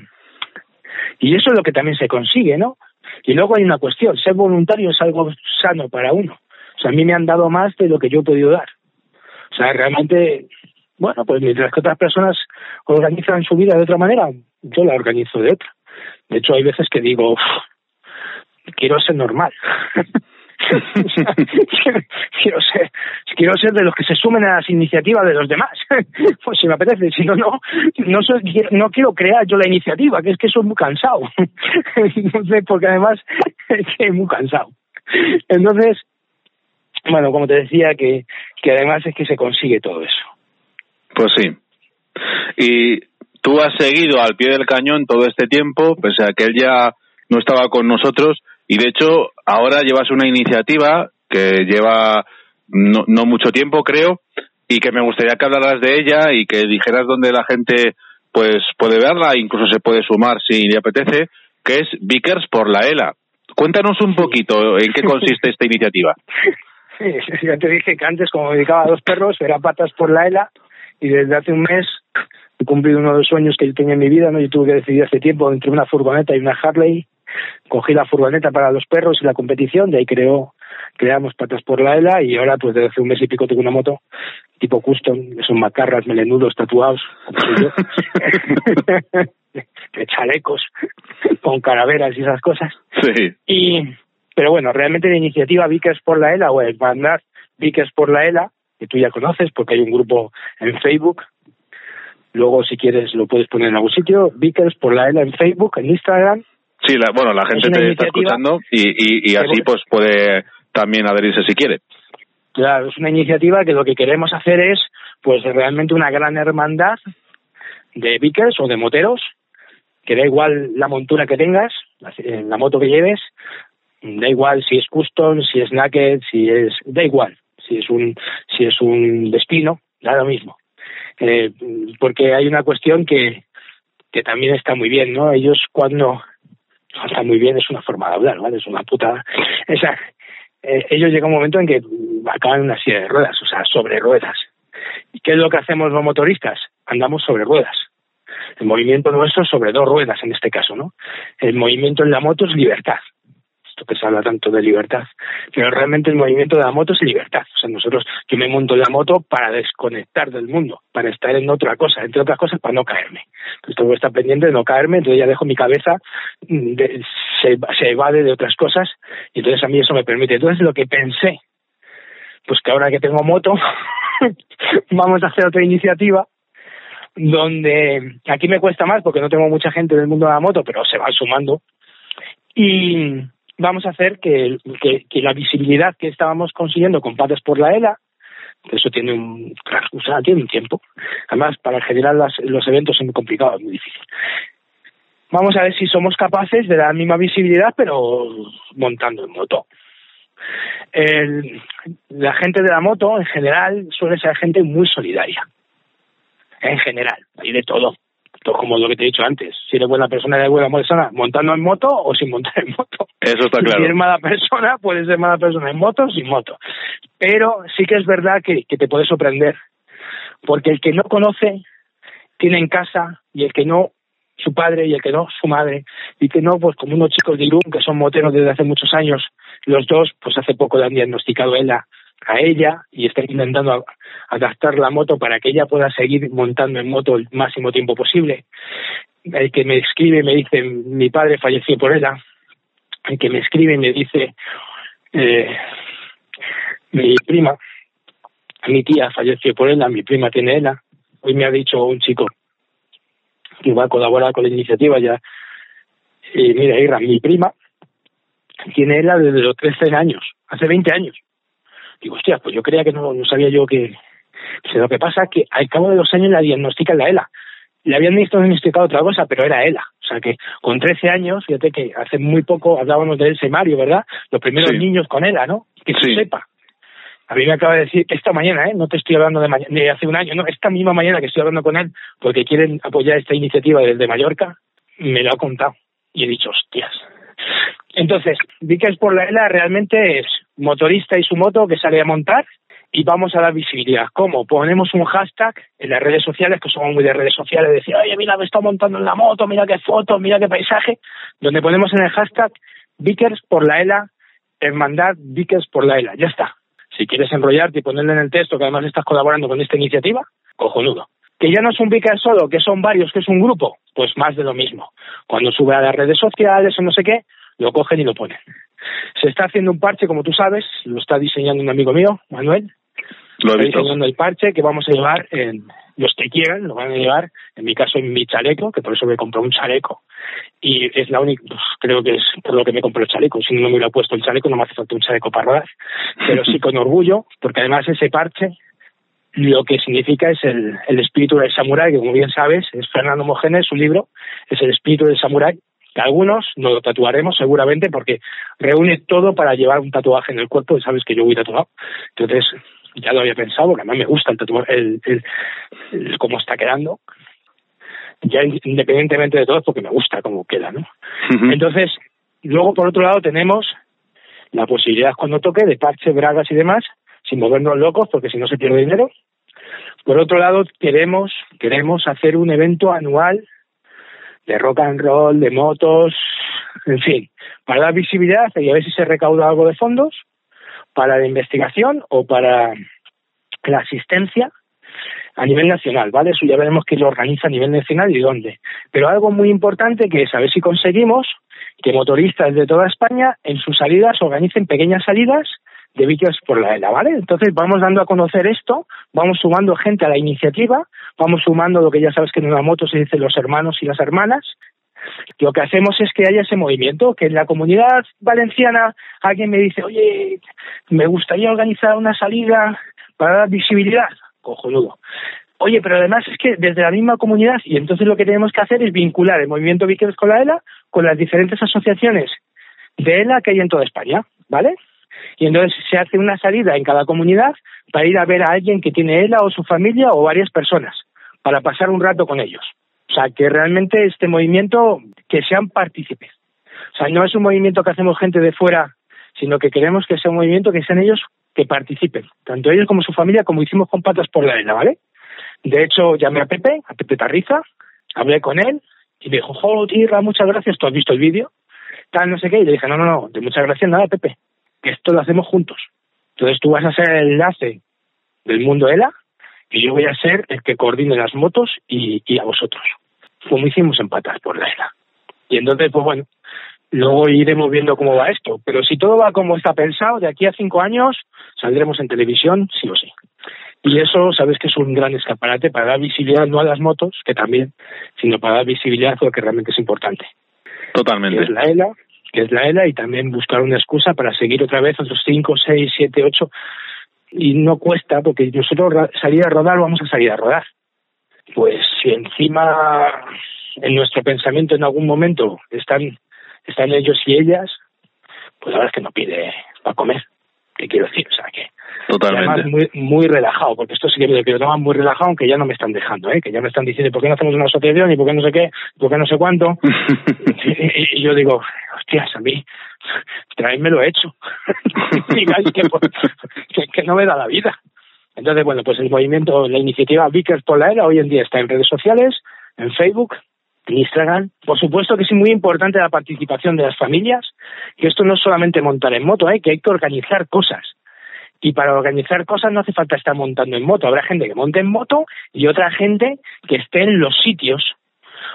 y eso es lo que también se consigue, ¿no? Y luego hay una cuestión, ser voluntario es algo sano para uno. O sea, a mí me han dado más de lo que yo he podido dar. O sea, realmente, bueno, pues mientras que otras personas organizan su vida de otra manera, yo la organizo de otra. De hecho, hay veces que digo, "Uf, quiero ser normal. Quiero ser quiero ser de los que se sumen a las iniciativas de los demás. Pues si me apetece si no no no soy, no quiero crear yo la iniciativa que es que soy muy cansado. Entonces porque además es que muy cansado. Entonces bueno como te decía que que además es que se consigue todo eso. Pues sí. Y tú has seguido al pie del cañón todo este tiempo, pese a que él ya no estaba con nosotros, y de hecho ahora llevas una iniciativa que lleva no, no mucho tiempo, creo, y que me gustaría que hablaras de ella y que dijeras dónde la gente pues puede verla, incluso se puede sumar si le apetece, que es Vickers por la ELA. Cuéntanos un poquito en qué consiste esta iniciativa. Sí, ya te dije que antes, como me dedicaba a dos perros, era patas por la ELA y desde hace un mes he cumplido uno de los sueños que yo tenía en mi vida, ¿no? Yo tuve que decidir hace tiempo entre una furgoneta y una Harley. Cogí la furgoneta para los perros y la competición, de ahí creo, creamos patas por la ELA y ahora pues desde hace un mes y pico tengo una moto tipo custom, que son macarras, melenudos, tatuados, como soy yo. de chalecos, con calaveras y esas cosas. Sí. Y, pero bueno, realmente la iniciativa Vickers por la ELA o el mandar Vickers por la ELA, que tú ya conoces porque hay un grupo en Facebook. Luego, si quieres, lo puedes poner en algún sitio. Vickers por la ELA en Facebook, en Instagram. Sí, la, bueno, la gente te está escuchando y, y, así pues puede también adherirse si quiere. Claro, es una iniciativa que lo que queremos hacer es, pues, realmente una gran hermandad de Vickers o de moteros, que da igual la montura que tengas, la, la moto que lleves, da igual si es custom, si es naked, si es, da igual, si es un, si es un destino, da lo mismo. Eh, porque hay una cuestión que, que también está muy bien, ¿no? Ellos cuando... Está muy bien, es una forma de hablar, ¿vale? Es una puta... Esa, eh, ellos llega un momento en que acaban en una silla de ruedas, o sea, sobre ruedas. ¿Y qué es lo que hacemos los motoristas? Andamos sobre ruedas. El movimiento nuestro es sobre dos ruedas en este caso, ¿no? El movimiento en la moto es libertad. Esto que se habla tanto de libertad. Pero realmente el movimiento de la moto es libertad. O sea, nosotros, yo me monto en la moto para desconectar del mundo, para estar en otra cosa, entre otras cosas para no caerme. Entonces tengo que estar pendiente de no caerme, entonces ya dejo mi cabeza, mm, se evade de otras cosas, y entonces a mí eso me permite. Entonces lo que pensé, pues que ahora que tengo moto, vamos a hacer otra iniciativa donde aquí me cuesta más porque no tengo mucha gente del mundo de la moto, pero se van sumando. Y vamos a hacer que, la visibilidad que estábamos consiguiendo con Padres por la ELA, eso tiene un, o tiene un tiempo. Además, para generar las, los eventos es muy complicado, es muy difícil. Vamos a ver si somos capaces de dar la misma visibilidad, pero montando en moto. El- la gente de la moto, en general, suele ser gente muy solidaria en general, hay de todo. Como lo que te he dicho antes. Si eres buena persona, eres buena persona montando en moto o sin montar en moto. Eso está Si claro. eres mala persona, puedes ser mala persona en moto o sin moto. Pero sí que es verdad que, que te puede sorprender. Porque el que no conoce tiene en casa y el que no su padre y el que no su madre y que no pues como unos chicos de Irún que son moteros desde hace muchos años los dos pues hace poco le han diagnosticado él a, ella y están intentando adaptar la moto para que ella pueda seguir montando en moto el máximo tiempo posible el que me escribe me dice mi padre falleció por ella el que me escribe me dice eh, mi prima mi tía falleció por ella mi prima tiene ella hoy me ha dicho un chico que va a colaborar con la iniciativa ya. Y mira, Irra, mi prima tiene ELA desde los 13 años, hace 20 años. Digo, hostia, pues yo creía que no, no sabía yo que... Dice, lo que pasa es que al cabo de los años la diagnostican la ELA. Le habían diagnosticado otra cosa, pero era ELA. O sea que con 13 años, fíjate que hace muy poco hablábamos de ese Mario, ¿verdad? Los primeros Sí. niños con ELA, ¿no? Que se sepa. A mí me acaba de decir esta mañana, ¿eh? no te estoy hablando de, mañana, de hace un año, no, esta misma mañana que estoy hablando con él porque quieren apoyar esta iniciativa desde Mallorca, me lo ha contado y he dicho, hostias. Entonces, Vickers por la ELA realmente es motorista y su moto que sale a montar y vamos a dar visibilidad. ¿Cómo? Ponemos un hashtag en las redes sociales, que somos muy de redes sociales, decir, oye, mira, me está montando en la moto, mira qué foto, mira qué paisaje, donde ponemos en el hashtag Vickers por la ELA, hermandad Vickers por la ELA. Ya está. Si quieres enrollarte y ponerle en el texto que además estás colaborando con esta iniciativa, cojonudo. Que ya no es un Vickers solo, que son varios, que es un grupo, pues más de lo mismo. Cuando sube a las redes sociales o no sé qué, lo cogen y lo ponen. Se está haciendo un parche, como tú sabes, lo está diseñando un amigo mío, Manuel, Lo he está diseñando el parche que vamos a llevar en los que quieran lo van a llevar en mi caso en mi chaleco que por eso me compré un chaleco. Y es la única pues, creo que es por lo que me compré el chaleco. Si no me hubiera puesto el chaleco no me hace falta un chaleco para rodar. Pero sí con orgullo porque además ese parche lo que significa es el, el espíritu del samurái que como bien sabes es Fernando Mojenes su libro es el espíritu del samurái que algunos nos lo tatuaremos seguramente porque reúne todo para llevar un tatuaje en el cuerpo y sabes que yo voy tatuado entonces ya lo había pensado, porque además me gusta el tatuaje, el, el, el cómo está quedando. Ya independientemente de todo, porque me gusta cómo queda, ¿no? Entonces, luego por otro lado tenemos la posibilidad cuando toque de parche, bragas y demás, sin movernos locos, porque si no se pierde dinero. Por otro lado, queremos, queremos hacer un evento anual de rock and roll, de motos, en fin, para dar visibilidad y a ver si se recauda algo de fondos para la investigación o para la asistencia a nivel nacional, ¿vale? Eso ya veremos quién lo organiza a nivel nacional y dónde. Pero algo muy importante que es a ver si conseguimos que motoristas de toda España en sus salidas organicen pequeñas salidas de vídeos por la ELA, ¿vale? Entonces vamos dando a conocer esto, vamos sumando gente a la iniciativa, vamos sumando lo que ya sabes que en una moto se dice los hermanos y las hermanas, lo que hacemos es que haya ese movimiento, que en la comunidad valenciana alguien me dice, oye, me gustaría organizar una salida para dar visibilidad, cojonudo. Oye, pero además es que desde la misma comunidad, y entonces lo que tenemos que hacer es vincular el movimiento Víqueres con la ELA con las diferentes asociaciones de ELA que hay en toda España, ¿vale? Y entonces se hace una salida en cada comunidad para ir a ver a alguien que tiene ELA o su familia o varias personas. Para pasar un rato con ellos. O sea, que realmente este movimiento, que sean partícipes. O sea, no es un movimiento que hacemos gente de fuera, sino que queremos que sea un movimiento que sean ellos que participen, tanto ellos como su familia, como hicimos con Patas por la Arena, ¿vale? De hecho, llamé a Pepe, a Pepe Tarriza, hablé con él y me dijo, jo, tierra, muchas gracias, ¿tú has visto el vídeo? Tal, no sé qué. Y le dije, no, no, no, de muchas gracias nada, Pepe, que esto lo hacemos juntos. Entonces tú vas a ser el enlace del mundo ELA y yo voy a ser el que coordine las motos y, y a vosotros. Como hicimos en Patas por la ELA. Y entonces, pues bueno, luego iremos viendo cómo va esto. Pero si todo va como está pensado, de aquí a cinco años saldremos en televisión, sí o sí. Y eso, sabes que es un gran escaparate para dar visibilidad no a las motos, que también, sino para dar visibilidad a lo que realmente es importante. Totalmente. Que es la ELA, que es la ELA, y también buscar una excusa para seguir otra vez otros cinco, seis, siete, ocho. Y no cuesta, porque nosotros salir a rodar, vamos a salir a rodar. Pues si encima en nuestro pensamiento en algún momento están, están ellos y ellas, pues la verdad es que no pide para comer. ¿Qué quiero decir? O sea, que y además Totalmente. muy, muy relajado, porque esto sí que me lo toman muy relajado, aunque ya no me están dejando, ¿eh? que ya me están diciendo por qué no hacemos una asociación y por qué no sé qué, por qué no sé cuánto. y, y yo digo, hostias, a mí, traedme lo hecho. Digáis que, pues, que, que no me da la vida. Entonces, bueno, pues el movimiento, la iniciativa Vickers por la Era hoy en día está en redes sociales, en Facebook, Instagram. Por supuesto que es muy importante la participación de las familias, que esto no es solamente montar en moto, ¿eh? que hay que organizar cosas. Y para organizar cosas no hace falta estar montando en moto. Habrá gente que monte en moto y otra gente que esté en los sitios.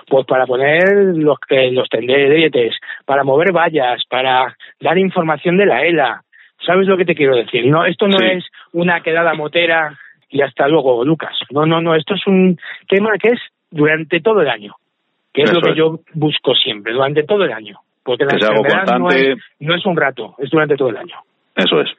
Pues para poner los, eh, los tenderetes, para mover vallas, para dar información de la ELA. ¿Sabes lo que te quiero decir? No, esto no Sí. es una quedada motera y hasta luego, Lucas. No, no, no. Esto es un tema que es durante todo el año. Que es Eso lo que es. yo busco siempre, durante todo el año. Porque la enfermedad no es, no es un rato, es durante todo el año. Eso es.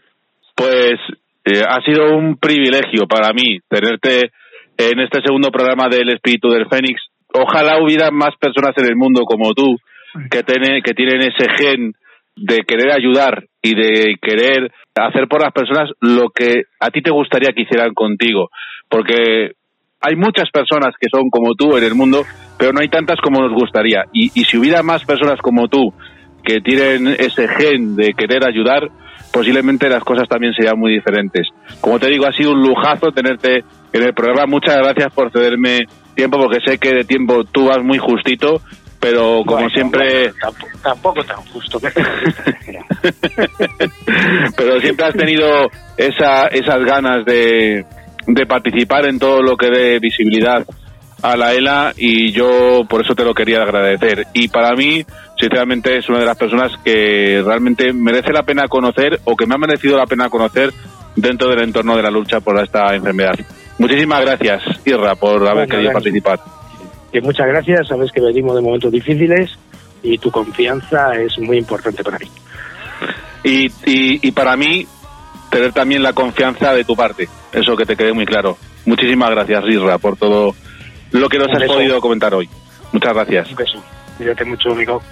Pues eh, ha sido un privilegio para mí tenerte en este segundo programa del Espíritu del Fénix. Ojalá hubiera más personas en el mundo como tú que, tiene, que tienen ese gen de querer ayudar y de querer hacer por las personas lo que a ti te gustaría que hicieran contigo. Porque hay muchas personas que son como tú en el mundo, pero no hay tantas como nos gustaría. Y, y si hubiera más personas como tú que tienen ese gen de querer ayudar, posiblemente las cosas también serían muy diferentes. Como te digo, ha sido un lujazo tenerte en el programa. Muchas gracias por cederme tiempo, porque sé que de tiempo tú vas muy justito, pero como Bueno, siempre... bueno, tampoco, tampoco tan justo. pero siempre has tenido esa, esas ganas de, de participar en todo lo que dé visibilidad a la ELA y yo por eso te lo quería agradecer. Y para mí, sinceramente, es una de las personas que realmente merece la pena conocer o que me ha merecido la pena conocer dentro del entorno de la lucha por esta enfermedad. Muchísimas gracias, Irra, por haber Bueno, querido participar. que muchas gracias, sabes que venimos de momentos difíciles y tu confianza es muy importante para mí. Y, y, y para mí, tener también la confianza de tu parte. Eso que te quede muy claro. Muchísimas gracias, Isra, por todo lo que nos has podido comentar hoy. Muchas gracias. Un beso. Cuídate mucho, amigo.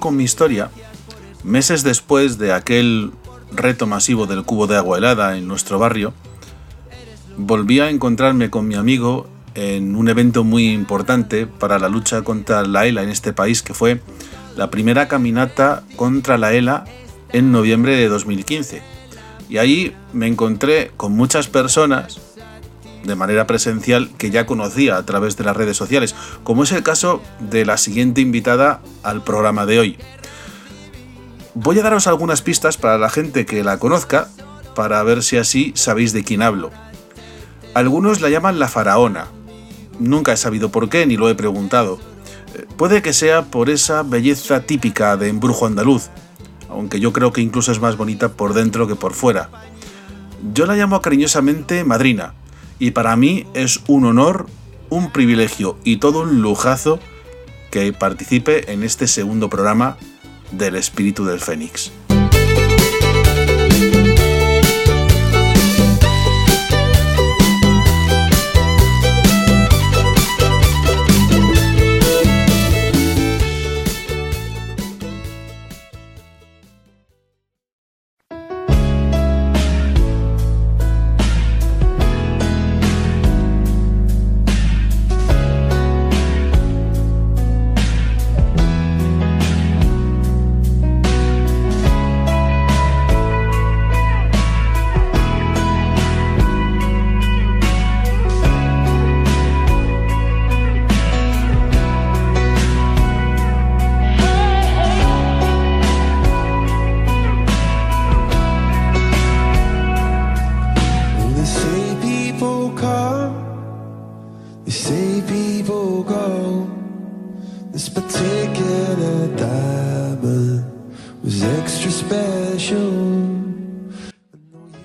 Con mi historia, meses después de aquel reto masivo del cubo de agua helada en nuestro barrio, volví a encontrarme con mi amigo en un evento muy importante para la lucha contra la ELA en este país, que fue la primera caminata contra la ELA en noviembre de 2015. Y ahí me encontré con muchas personas de manera presencial que ya conocía a través de las redes sociales, como es el caso de la siguiente invitada al programa de hoy. Voy a daros algunas pistas para la gente que la conozca, para ver si así sabéis de quién hablo. Algunos la llaman la faraona. Nunca he sabido por qué ni lo he preguntado. Eh, Puede que sea por esa belleza típica de embrujo andaluz, aunque yo creo que incluso es más bonita por dentro que por fuera. Yo la llamo cariñosamente madrina, y para mí es un honor, un privilegio y todo un lujazo que participe en este segundo programa del espíritu del Fénix.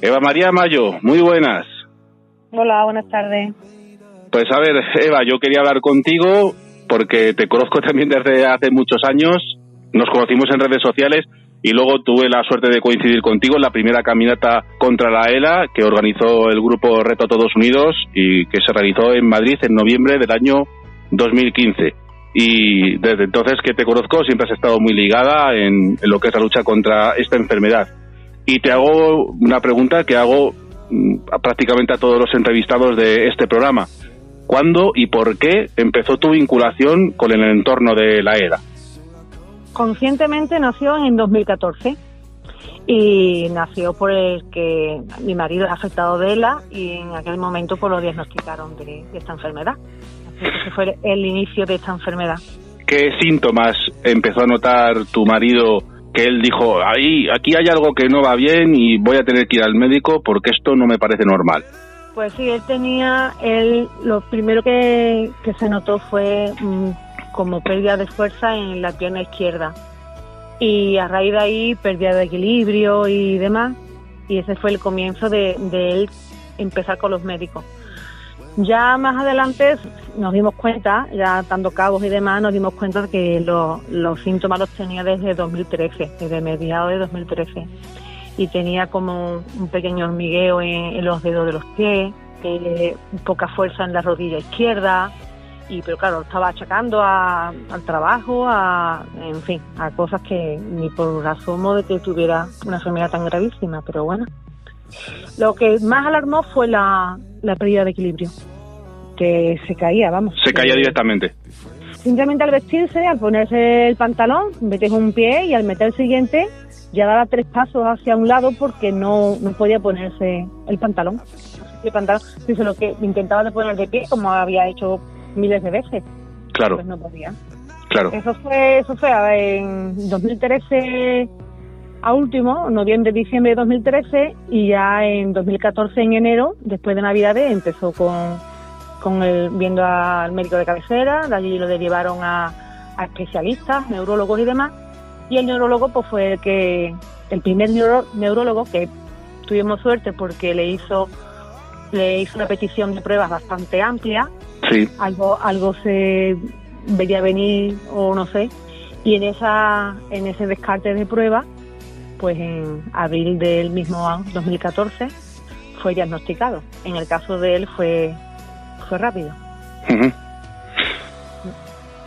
Eva María Mayo, muy buenas. Hola, buenas tardes. Pues a ver, Eva, yo quería hablar contigo porque te conozco también desde hace muchos años. Nos conocimos en redes sociales y luego tuve la suerte de coincidir contigo en la primera caminata contra la ELA que organizó el grupo Reto Todos Unidos y que se realizó en Madrid en noviembre del año 2015. Y desde entonces que te conozco siempre has estado muy ligada en, en lo que es la lucha contra esta enfermedad. Y te hago una pregunta que hago mm, a prácticamente a todos los entrevistados de este programa. ¿Cuándo y por qué empezó tu vinculación con el entorno de la ELA? Conscientemente nació en 2014 y nació por el que mi marido es afectado de ELA y en aquel momento pues lo diagnosticaron de, de esta enfermedad. Así que ese fue el inicio de esta enfermedad. ¿Qué síntomas empezó a notar tu marido que él dijo, ahí, aquí hay algo que no va bien y voy a tener que ir al médico porque esto no me parece normal? Pues sí, él tenía, él, lo primero que, que se notó fue mm, como pérdida de fuerza en la pierna izquierda. Y a raíz de ahí, pérdida de equilibrio y demás. Y ese fue el comienzo de, de él empezar con los médicos. Ya más adelante nos dimos cuenta, ya dando cabos y demás, nos dimos cuenta de que lo- los síntomas los tenía desde 2013, desde mediados de 2013 y tenía como un pequeño hormigueo en, los dedos de los pies, eh, poca fuerza en la rodilla izquierda, y pero claro, estaba achacando al trabajo, a, en fin, a cosas que ni por asomo de que tuviera una enfermedad tan gravísima, pero bueno. Lo que más alarmó fue la pérdida de equilibrio, que se caía, vamos. Se caía directamente. Simplemente al vestirse, al ponerse el pantalón, metes un pie y al meter el siguiente ya daba tres pasos hacia un lado porque no, no podía ponerse el pantalón. El pantalón, dice lo que intentaba de poner de pie como había hecho miles de veces, Claro, pues no podía. claro. Eso fue, eso fue en 2013 a último, noviembre, diciembre de 2013 y ya en 2014 en enero, después de Navidades, empezó con, con el, viendo al médico de cabecera, de allí lo derivaron a, a especialistas, neurólogos y demás, y el neurólogo pues fue el que, el primer neuro- neurólogo que tuvimos suerte porque le hizo, le hizo una petición de pruebas bastante amplia, Sí, algo algo se veía venir o no sé y en esa en ese descarte de prueba pues en abril del mismo año 2014 fue diagnosticado. En el caso de él fue rápido.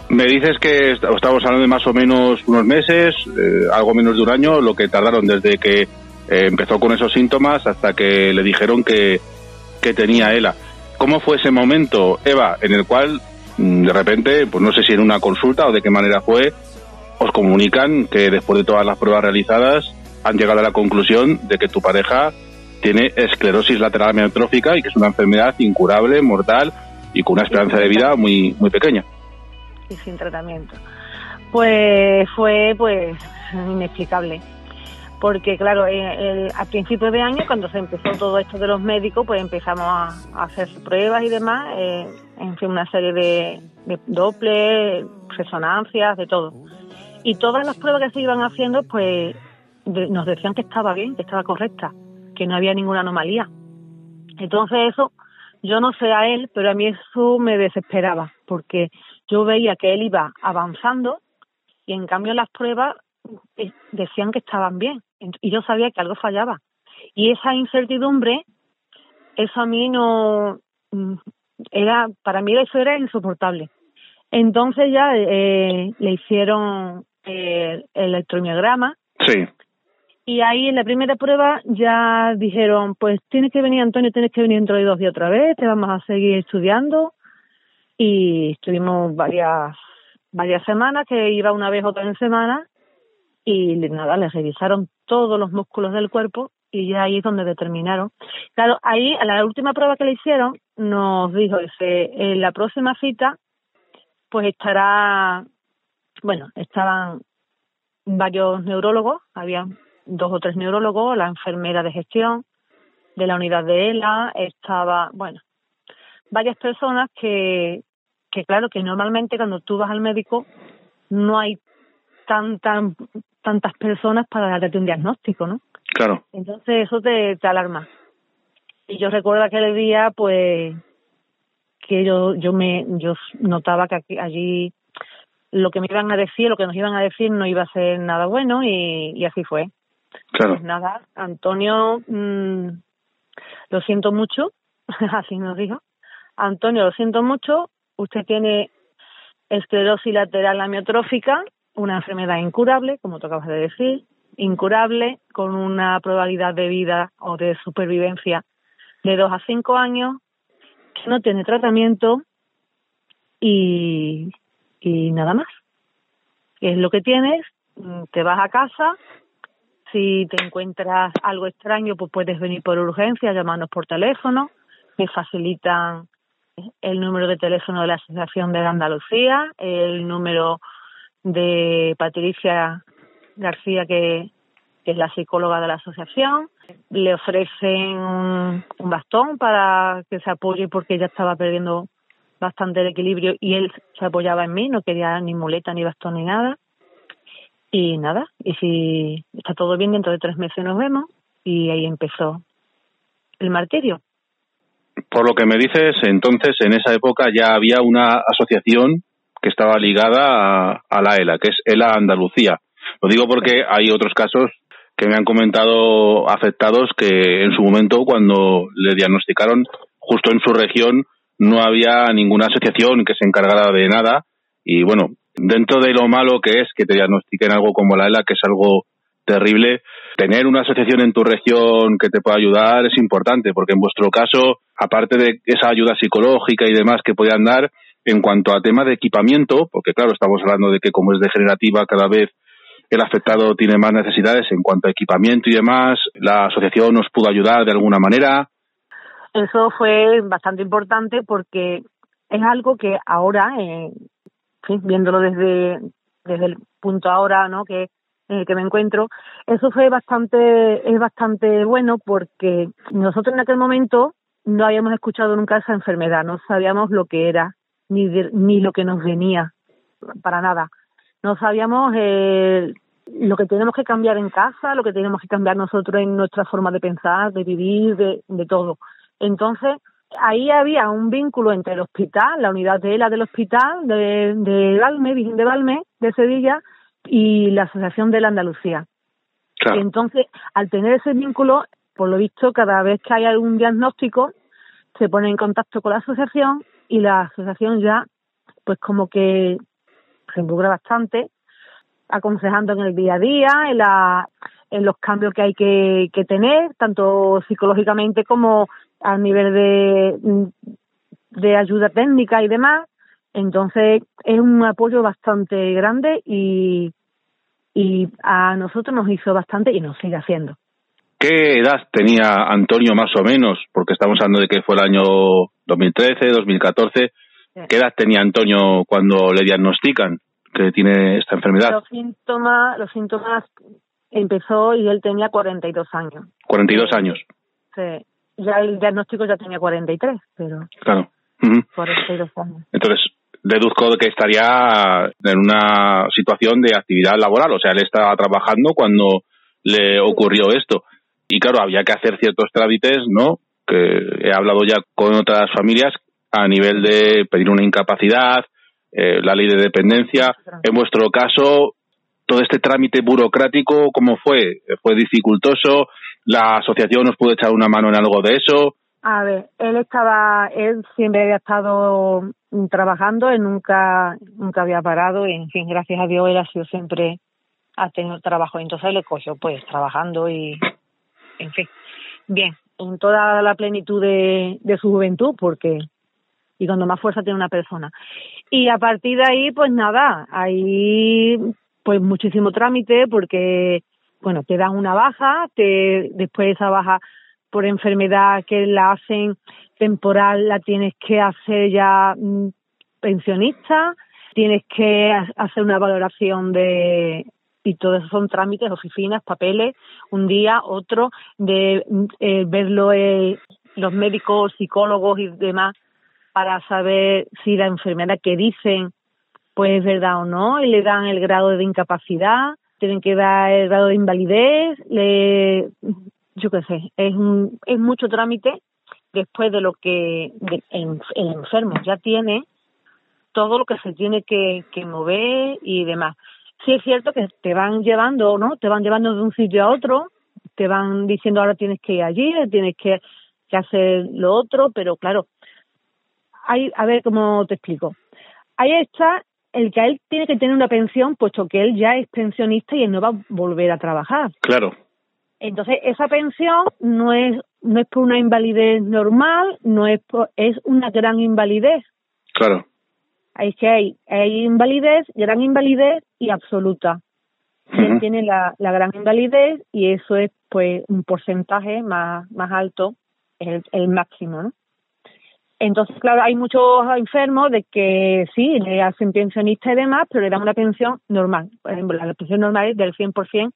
Me dices que est- estamos hablando de más o menos unos meses, eh, algo menos de un año, lo que tardaron desde que eh, empezó con esos síntomas hasta que le dijeron que, que tenía ELA. ¿Cómo fue ese momento, Eva, en el cual mm, de repente, pues no sé si en una consulta o de qué manera fue, os comunican que después de todas las pruebas realizadas han llegado a la conclusión de que tu pareja tiene esclerosis lateral amiotrófica y que es una enfermedad incurable, mortal y con una esperanza de vida muy muy pequeña. y sin tratamiento. Pues fue pues inexplicable. Porque claro, eh, a principios de año, cuando se empezó todo esto de los médicos, pues empezamos a, hacer pruebas y demás, eh, en fin, una serie de, de Doppler, resonancias, de todo. Y todas las pruebas que se iban haciendo, pues nos decían que estaba bien, que estaba correcta, que no había ninguna anomalía. Entonces eso, yo no sé a él, pero a mí eso me desesperaba, porque yo veía que él iba avanzando y en cambio las pruebas eh, decían que estaban bien y yo sabía que algo fallaba. Y esa incertidumbre, eso a mí no mm, era, para mí eso era insoportable. Entonces ya eh, le hicieron eh, el electromiograma Sí, y ahí en la primera prueba ya dijeron, pues tienes que venir Antonio, tienes que venir dentro de dos días otra vez, te vamos a seguir estudiando. Y estuvimos varias varias semanas, que iba una vez otra en semana, y nada, le revisaron todos los músculos del cuerpo y ya ahí es donde determinaron. Claro, ahí a la última prueba que le hicieron nos dijo, dice, en la próxima cita pues estará, bueno, estaban varios neurólogos, había dos o tres neurólogos, la enfermera de gestión de la unidad de ELA, estaba, bueno, varias personas que, que claro, que normalmente cuando tú vas al médico no hay tan, tan, tantas personas para darte un diagnóstico, ¿no? claro. Entonces eso te, te alarma. Y yo recuerdo aquel día, pues, que yo, yo me, yo notaba que aquí- allí lo que me iban a decir, lo que nos iban a decir no iba a ser nada bueno y, y así fue. Pues nada, Antonio, mm, lo siento mucho, así nos dijo. Antonio, lo siento mucho, usted tiene esclerosis lateral amiotrófica, una enfermedad incurable, como tú acabas de decir, incurable, con una probabilidad de vida o de supervivencia de dos a cinco años, que no tiene tratamiento y, y nada más. Es lo que tienes, mm, te vas a casa, si te encuentras algo extraño, pues puedes venir por urgencia, llamarnos por teléfono, me facilitan el número de teléfono de la Asociación de Andalucía, el número de Patricia García, que, que es la psicóloga de la asociación. Le ofrecen un, un bastón para que se apoye porque ella estaba perdiendo bastante el equilibrio y él se apoyaba en mí, no quería ni muleta, ni bastón, ni nada. Y nada, y si está todo bien, dentro de tres meses nos vemos. Y ahí empezó el martirio. Por lo que me dices, entonces en esa época ya había una asociación que estaba ligada a, la ELA, que es ELA Andalucía. Lo digo porque hay otros casos que me han comentado afectados que en su momento cuando le diagnosticaron justo en su región no había ninguna asociación que se encargara de nada y bueno, dentro de lo malo que es que te diagnostiquen algo como la ELA, que es algo terrible, tener una asociación en tu región que te pueda ayudar es importante, porque en vuestro caso, aparte de esa ayuda psicológica y demás que podían dar, en cuanto a tema de equipamiento, porque claro, estamos hablando de que como es degenerativa cada vez el afectado tiene más necesidades en cuanto a equipamiento y demás, la asociación nos pudo ayudar de alguna manera. Eso fue bastante importante porque es algo que ahora, eh, fin, viéndolo desde, desde el punto ahora, ¿no? Que en el que me encuentro, eso fue bastante, es bastante bueno porque nosotros en aquel momento no habíamos escuchado nunca esa enfermedad, no sabíamos lo que era, ni, de- ni lo que nos venía, para nada. No sabíamos eh, lo que tenemos que cambiar en casa, lo que tenemos que cambiar nosotros en nuestra forma de pensar, de vivir, de, de todo. Entonces, ahí había un vínculo entre el hospital, la unidad de ELA del hospital de, de Valme, Virgen de Valme, de Sevilla, y la Asociación de la Andalucía. Claro. Entonces, al tener ese vínculo, por lo visto, cada vez que hay algún diagnóstico, se pone en contacto con la asociación y la asociación ya, pues como que se involucra bastante, aconsejando en el día a día, en, la, en los cambios que hay que, que tener, tanto psicológicamente como a nivel de, de ayuda técnica y demás. Entonces es un apoyo bastante grande y, y a nosotros nos hizo bastante y nos sigue haciendo. ¿Qué edad tenía Antonio más o menos? Porque estamos hablando de que fue el año 2013, 2014. ¿Qué edad tenía Antonio cuando le diagnostican que tiene esta enfermedad? Los síntomas, los síntomas empezó y él tenía 42 años. 42 años, Sí. Ya el diagnóstico ya tenía 43, pero claro. Ujú. 42 años. Entonces, deduzco de que estaría en una situación de actividad laboral, o sea, él estaba trabajando cuando le ocurrió esto. Y claro, había que hacer ciertos trámites, ¿no? Que he hablado ya con otras familias a nivel de pedir una incapacidad, eh, la ley de dependencia. En vuestro caso, todo este trámite burocrático, ¿cómo fue? ¿Fue dificultoso? ¿La asociación nos pudo echar una mano en algo de eso? A ver, él estaba, él siempre había estado trabajando, él nunca, nunca había parado y en fin, gracias a Dios él ha sido siempre, ha tenido trabajo, entonces le cogió pues trabajando y, en fin, bien, en toda la plenitud de, de su juventud, porque, y cuando más fuerza tiene una persona. Y a partir de ahí, pues nada, ahí pues muchísimo trámite porque, bueno, te dan una baja, te, después de esa baja por enfermedad que la hacen temporal la tienes que hacer ya mm, pensionista, tienes que ha- hacer una valoración de y todo eso son trámites, oficinas, papeles, un día, otro, de mm, eh, verlo eh, los médicos, psicólogos y demás para saber si la enfermedad que dicen pues es verdad o no, y le dan el grado de incapacidad, tienen que dar el grado de invalidez, le, yo qué sé, es un, es mucho trámite después de lo que el enfermo ya tiene, todo lo que se tiene que, que mover y demás. Sí es cierto que te van llevando, ¿no? Te van llevando de un sitio a otro, te van diciendo ahora tienes que ir allí, tienes que, que hacer lo otro, pero claro, hay, a ver cómo te explico. Ahí está el que él tiene que tener una pensión, puesto que él ya es pensionista y él no va a volver a trabajar. Claro, Entonces, esa pensión no es no es por una invalidez normal, no es por, es una gran invalidez. claro. Es que hay, hay invalidez, gran invalidez y absoluta. Y él tiene la, la gran invalidez y eso es pues un porcentaje más, más alto, el, el máximo, ¿no? Entonces, claro, hay muchos enfermos de que sí, le hacen pensionista y demás, pero le dan una pensión normal. Por ejemplo, la pensión normal es del 100%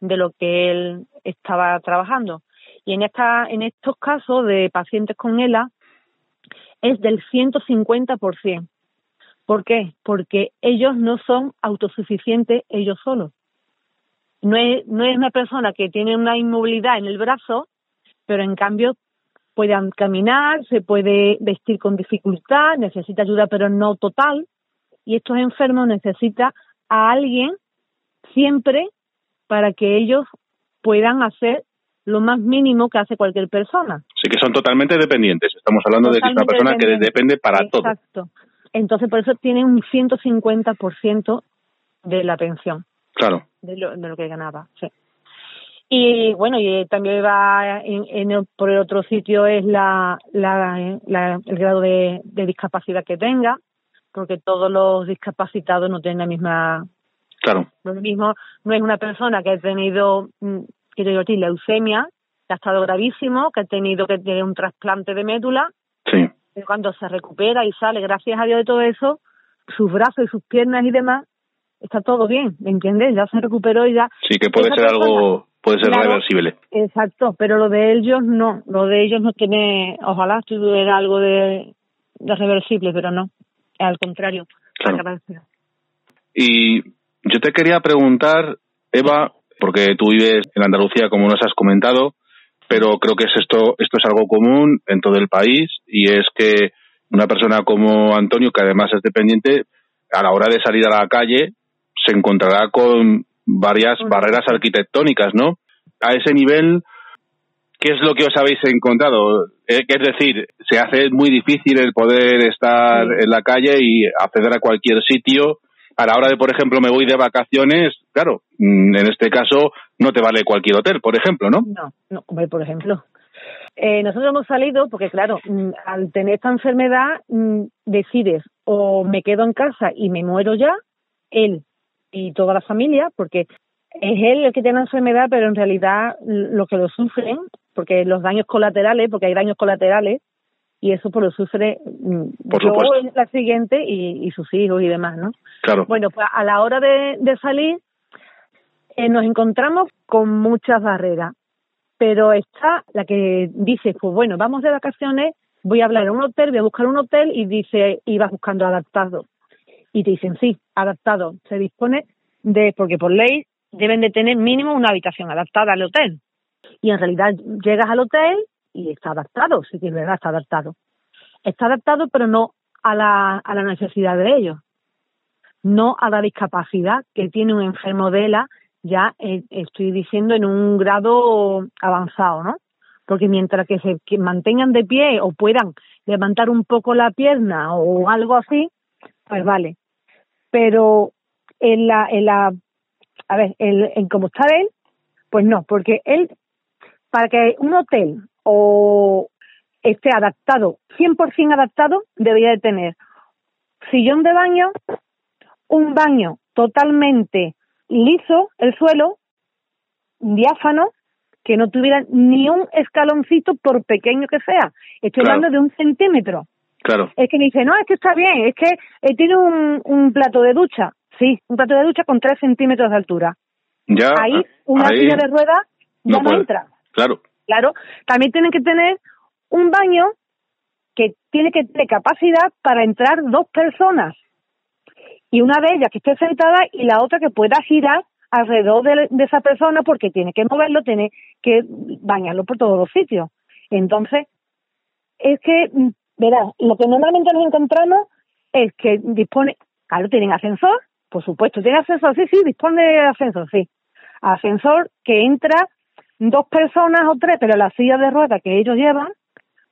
de lo que él estaba trabajando. Y en esta en estos casos de pacientes con ELA es del 150%. ¿Por qué? Porque ellos no son autosuficientes ellos solos. No es, no es una persona que tiene una inmovilidad en el brazo, pero en cambio puede caminar, se puede vestir con dificultad, necesita ayuda pero no total. Y estos enfermos necesitan a alguien siempre para que ellos puedan hacer lo más mínimo que hace cualquier persona. Sí que son totalmente dependientes. Estamos hablando de que es una persona que depende para todo. Exacto. Entonces, por eso tienen un 150% de la pensión, Claro. de lo, de lo que ganaba. Sí. Y bueno, y también va en, en el- por el otro sitio es la, la, la- el grado de, de discapacidad que tenga, porque todos los discapacitados no tienen la misma Claro. lo mismo, no es una persona que ha tenido, mm, quiero decir, leucemia, que ha estado gravísimo, que ha tenido que tener un trasplante de médula, Sí. pero cuando se recupera y sale, gracias a Dios de todo eso, sus brazos y sus piernas y demás, está todo bien, ¿me entiendes? Ya se recuperó y ya. Sí que puede Esa ser persona- algo, puede ser Claro. reversible. Exacto, pero lo de ellos no, lo de ellos no tiene, ojalá tuviera algo de, de reversible, pero no, al contrario. Claro. Y yo te quería preguntar, Eva, porque tú vives en Andalucía, como nos has comentado, pero creo que es esto, esto es algo común en todo el país y es que una persona como Antonio, que además es dependiente, a la hora de salir a la calle se encontrará con varias barreras arquitectónicas, ¿no? A ese nivel, ¿qué es lo que os habéis encontrado? Eh, Es decir, se hace muy difícil el poder estar Sí. en la calle y acceder a cualquier sitio. A la hora de, por ejemplo, me voy de vacaciones, claro, mm, en este caso no te vale cualquier hotel, por ejemplo, ¿no? No, no, hombre, por ejemplo. Eh, nosotros hemos salido porque, claro, mm, al tener esta enfermedad, mm, decides o me quedo en casa y me muero ya, él y toda la familia, porque es él el que tiene la enfermedad, pero en realidad los que lo sufren, porque los daños colaterales, porque hay daños colaterales, y eso pues lo sufre mm, Por yo, la siguiente y, y sus hijos y demás, ¿no? Claro. Bueno, pues a la hora de, de salir eh, nos encontramos con muchas barreras, pero está la que dice, pues bueno, vamos de vacaciones, voy a hablar en un hotel, voy a buscar un hotel y dice, vas buscando adaptado. Y te dicen, sí, adaptado. Se dispone de, porque por ley deben de tener mínimo una habitación adaptada al hotel. Y en realidad llegas al hotel y está adaptado, sí que es verdad, está adaptado. Está adaptado, pero no a la, a la necesidad de ellos no a la discapacidad que tiene un enfermo de ELA, ya eh, estoy diciendo en un grado avanzado, ¿no? Porque mientras que se que mantengan de pie o puedan levantar un poco la pierna o algo así, pues vale. Pero en la, en la, a ver, en, en como está él, pues no, porque él, para que un hotel o esté adaptado, 100% adaptado, debería de tener sillón de baño, un baño totalmente liso, el suelo, diáfano, que no tuviera ni un escaloncito por pequeño que sea. Estoy Claro. hablando de un centímetro. Claro. Es que me dice, no, es que está bien, es que eh, tiene un, un plato de ducha. Sí, un plato de ducha con tres centímetros de altura. Ya. Ahí, una ahí silla de ruedas ya no entra. Claro. Claro, también tienen que tener un baño que tiene que tener capacidad para entrar dos personas. Y una de ellas que esté sentada y la otra que pueda girar alrededor de, de esa persona porque tiene que moverlo, tiene que bañarlo por todos los sitios. Entonces, es que, mm, verás, lo que normalmente nos encontramos es que dispone, claro, tienen ascensor, por supuesto, tiene ascensor, sí, sí, dispone de ascensor, sí. Ascensor que entra dos personas o tres, pero la silla de ruedas que ellos llevan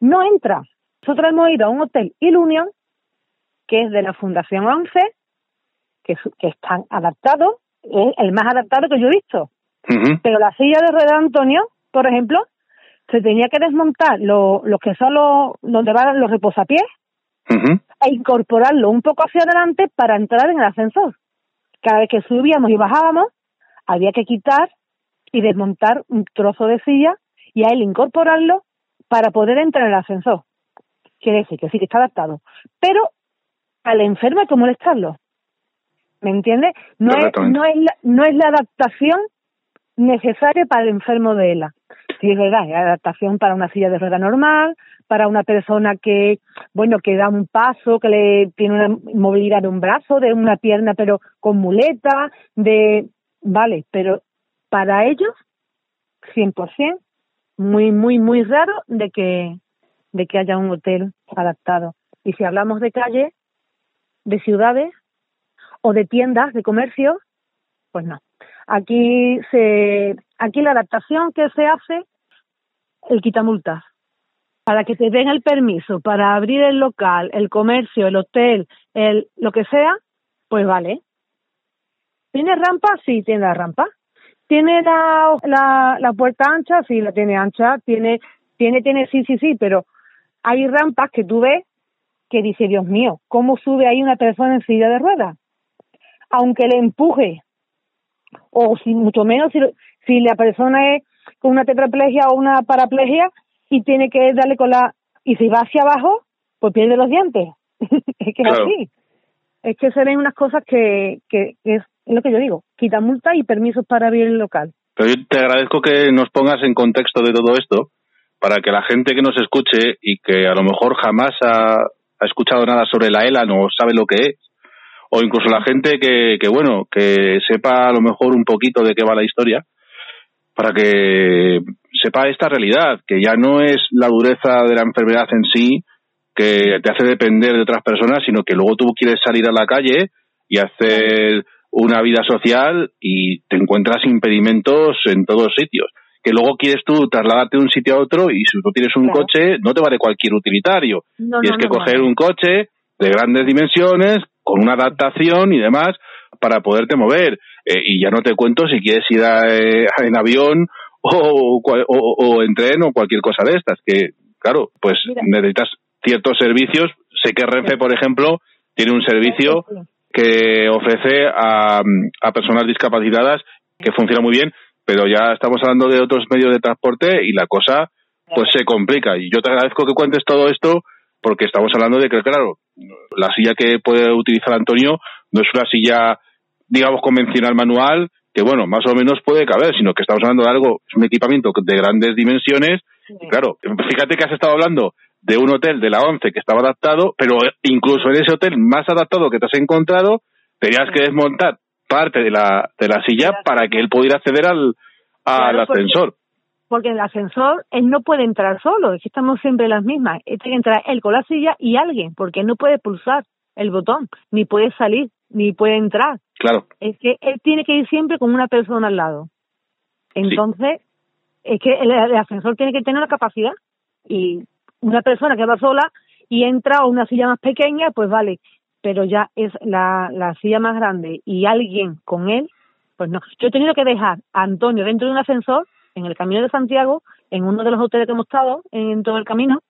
no entra. Nosotros hemos ido a un hotel Ilunion, que es de la Fundación 11, que, que están adaptados, es el más adaptado que yo he visto. Pero la silla de ruedas, Antonio, por ejemplo, se tenía que desmontar lo- los que son los, donde van los reposapiés e incorporarlo un poco hacia adelante para entrar en el ascensor. Cada vez que subíamos y bajábamos, había que quitar y desmontar un trozo de silla y a él incorporarlo para poder entrar en el ascensor. Quiere decir que sí que está adaptado. Pero al enfermo hay que molestarlo. ¿Me entiendes? No es, no, es la, no es la adaptación necesaria para el enfermo de ELA. Sí, es verdad, hay adaptación para una silla de rueda normal, para una persona que, bueno, que da un paso, que le tiene una movilidad de un brazo, de una pierna, pero con muleta, de, vale, pero para ellos, 100%, muy, muy, muy raro de que, de que haya un hotel adaptado. Y si hablamos de calle, de ciudades o de tiendas de comercio, pues no. Aquí se, aquí la adaptación que se hace, el quitamultas. Para que te den el permiso para abrir el local, el comercio, el hotel, el lo que sea, pues vale. ¿Tiene rampa? Sí, tiene la rampa. ¿Tiene la, la, la puerta ancha? Sí, la tiene ancha. Tiene, tiene, tiene, sí, sí, sí, pero hay rampas que tú ves que dice, Dios mío, ¿cómo sube ahí una persona en silla de ruedas? Aunque le empuje, o si mucho menos si, si la persona es con una tetraplegia o una paraplegia y tiene que darle con la y si va hacia abajo pues pierde los dientes. Es que es Claro. así. Es que se ven unas cosas que, que, que es lo que yo digo. Quita multa y permisos para abrir el local. Pero yo te agradezco que nos pongas en contexto de todo esto para que la gente que nos escuche y que a lo mejor jamás ha, ha escuchado nada sobre la ELA no sabe lo que es o incluso la gente que, que bueno que sepa a lo mejor un poquito de qué va la historia para que sepa esta realidad que ya no es la dureza de la enfermedad en sí que te hace depender de otras personas sino que luego tú quieres salir a la calle y hacer una vida social y te encuentras impedimentos en todos sitios. Que luego quieres tú trasladarte de un sitio a otro y si tú tienes un Claro. coche, no te vale cualquier utilitario. no, Tienes no, que no, coger un coche de grandes dimensiones, con una adaptación y demás, para poderte mover. Eh, y ya no te cuento si quieres ir a, eh, en avión o, o, o en tren o cualquier cosa de estas, que claro, pues Mira. necesitas ciertos servicios. Sé que Renfe, por ejemplo, tiene un servicio que ofrece a, a personas discapacitadas que funciona muy bien, pero ya estamos hablando de otros medios de transporte y la cosa pues se complica. Y yo te agradezco que cuentes todo esto porque estamos hablando de que, claro, la silla que puede utilizar Antonio no es una silla, digamos, convencional manual, que bueno, más o menos puede caber, sino que estamos hablando de algo, es un equipamiento de grandes dimensiones. Y claro, fíjate que has estado hablando de un hotel de la ONCE que estaba adaptado, pero incluso en ese hotel más adaptado que te has encontrado, tenías que desmontar parte de la, de la silla para que él pudiera acceder al, al Claro, ascensor. Porque el ascensor él no puede entrar solo, es que estamos siempre las mismas. Él tiene que entrar él con la silla y alguien, porque él no puede pulsar el botón, ni puede salir, ni puede entrar. Claro, Es que él tiene que ir siempre con una persona al lado. Entonces, es que el, el ascensor tiene que tener una capacidad. Y una persona que va sola y entra a una silla más pequeña, pues vale. Pero ya es la, la silla más grande y alguien con él, pues no. Yo he tenido que dejar a Antonio dentro de un ascensor en el camino de Santiago, en uno de los hoteles que hemos estado, en todo el camino.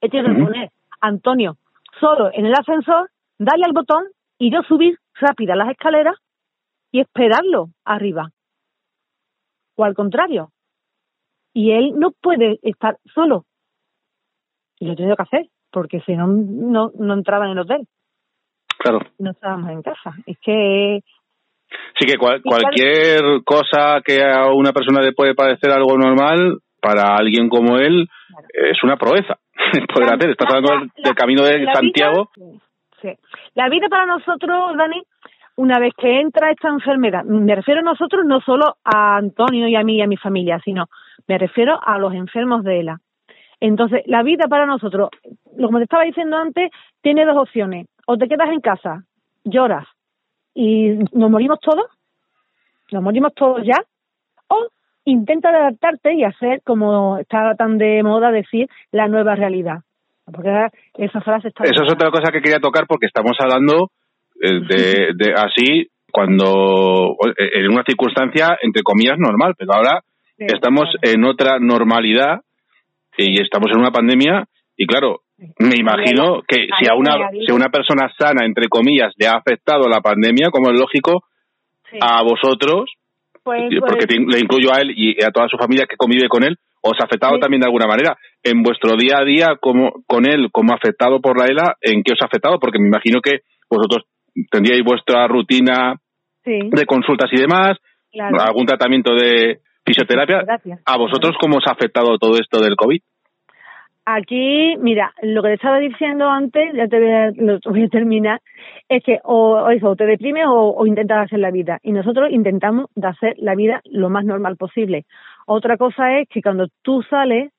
He tenido que poner a Antonio solo en el ascensor, darle al botón y yo subir rápida las escaleras y esperarlo arriba. O al contrario. Y él no puede estar solo. Y lo he tenido que hacer, porque si no, no, no entraba en el hotel. claro. No estábamos en casa. Es que Sí que cual- cualquier cosa que a una persona le puede parecer algo normal, para alguien como él es una proeza poder hacer. Estás la- hablando del, camino de Santiago. vida- sí. La vida para nosotros, Dani, una vez que entra esta enfermedad, me refiero a nosotros no solo a Antonio y a mí y a mi familia, sino me refiero a los enfermos de ELA. Entonces, la vida para nosotros, como te estaba diciendo antes, tiene dos opciones. O te quedas en casa, lloras y nos morimos todos, nos morimos todos ya, o intenta adaptarte y hacer, como está tan de moda decir, la nueva realidad. Porque esa frase está... Eso es otra cosa que quería tocar porque estamos hablando eh, de, de así cuando en una circunstancia entre comillas normal, pero ahora Sí, estamos claro. en otra normalidad y estamos en una pandemia y claro, me imagino que si a una si a una persona sana entre comillas le ha afectado la pandemia, como es lógico, Sí. a vosotros Pues- porque pues- le incluyo a él y a toda su familia que convive con él, os ha afectado Sí. también de alguna manera. En vuestro día a día, como, con él, como afectado por la ELA, ¿en qué os ha afectado? Porque me imagino que vosotros tendríais vuestra rutina sí, de consultas y demás, claro. algún tratamiento de fisioterapia. Fisioterapia. ¿A vosotros cómo os ha afectado todo esto del COVID? Aquí, mira, lo que te estaba diciendo antes, ya te voy a, lo voy a terminar, es que o, eso, o te deprimes o, o intentas hacer la vida. Y nosotros intentamos hacer la vida lo más normal posible. Otra cosa es que cuando tú sales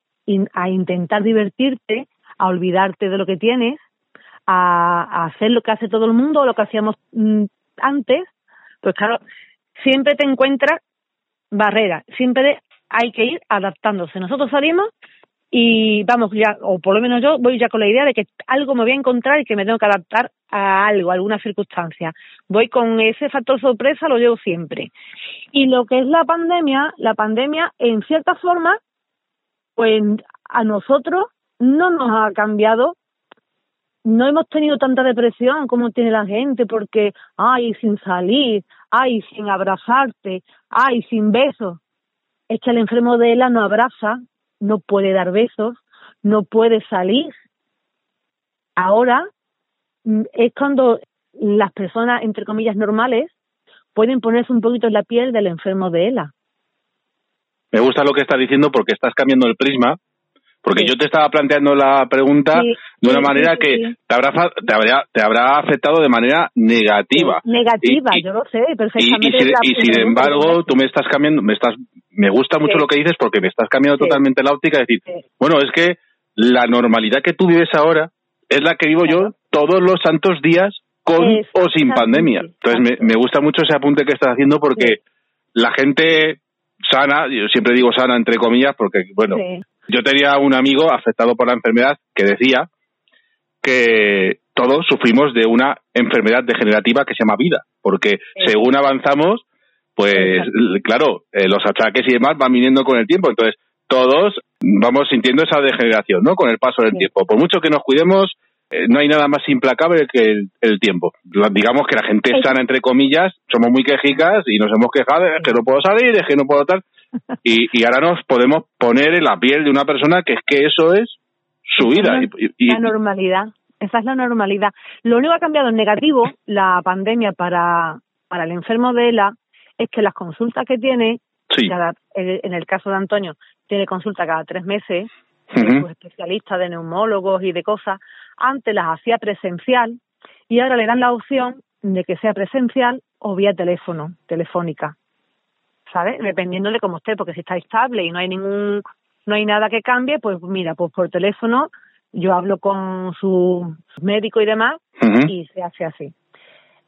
a intentar divertirte, a olvidarte de lo que tienes, a, a hacer lo que hace todo el mundo o lo que hacíamos mm, antes, pues claro, siempre te encuentras barreras, siempre hay que ir adaptándose. Nosotros salimos y vamos ya, o por lo menos yo voy ya con la idea de que algo me voy a encontrar y que me tengo que adaptar a algo, a alguna circunstancia. Voy con ese factor sorpresa, lo llevo siempre. Y lo que es la pandemia, la pandemia en cierta forma, pues a nosotros no nos ha cambiado no hemos tenido tanta depresión como tiene la gente porque, ay, sin salir, ay, sin abrazarte, ay, sin besos. Es que el enfermo de ELA no abraza, no puede dar besos, no puede salir. Ahora mm, es cuando las personas, entre comillas, normales pueden ponerse un poquito en la piel del enfermo de ELA. Me gusta lo que estás diciendo porque estás cambiando el prisma. Porque Sí. yo te estaba planteando la pregunta Sí, de una sí, manera que. Te, habrá, te, habrá, te habrá afectado de manera negativa. Negativa, Y- y- yo lo sé Y, y, perfectamente. si- la- y sin embargo, tú me estás cambiando, me estás, me gusta mucho Sí. lo que dices porque me estás cambiando Sí. totalmente la óptica. Es decir, Sí. bueno, es que la normalidad que tú vives ahora es la que vivo Claro. yo todos los santos días con o sin pandemia. Entonces me, me gusta mucho ese apunte que estás haciendo porque la gente sana, yo siempre digo sana entre comillas porque, bueno, yo tenía un amigo afectado por la enfermedad que decía que todos sufrimos de una enfermedad degenerativa que se llama vida, porque según avanzamos, pues claro, eh, los achaques y demás van viniendo con el tiempo. Entonces, todos vamos sintiendo esa degeneración, ¿no? Con el paso del Sí. tiempo. Por mucho que nos cuidemos, eh, no hay nada más implacable que el, el tiempo. Digamos que la gente sana, entre comillas, somos muy quejicas y nos hemos quejado, es que no puedo salir, es que no puedo tal. Y, y ahora nos podemos poner en la piel de una persona que es que eso es su vida. Y- y- la normalidad. Esa es la normalidad. Lo único que ha cambiado en negativo la pandemia para, para el enfermo de ELA es que las consultas que tiene, sí. cada- en el caso de Antonio, tiene consulta cada tres meses, pues, especialistas de neumólogos y de cosas, antes las hacía presencial y ahora le dan la opción de que sea presencial o vía teléfono, telefónica. ¿Sabes? Dependiendo de cómo esté, porque si está estable y no hay ningún, no hay nada que cambie, pues mira, pues por teléfono yo hablo con su médico y demás y se hace así.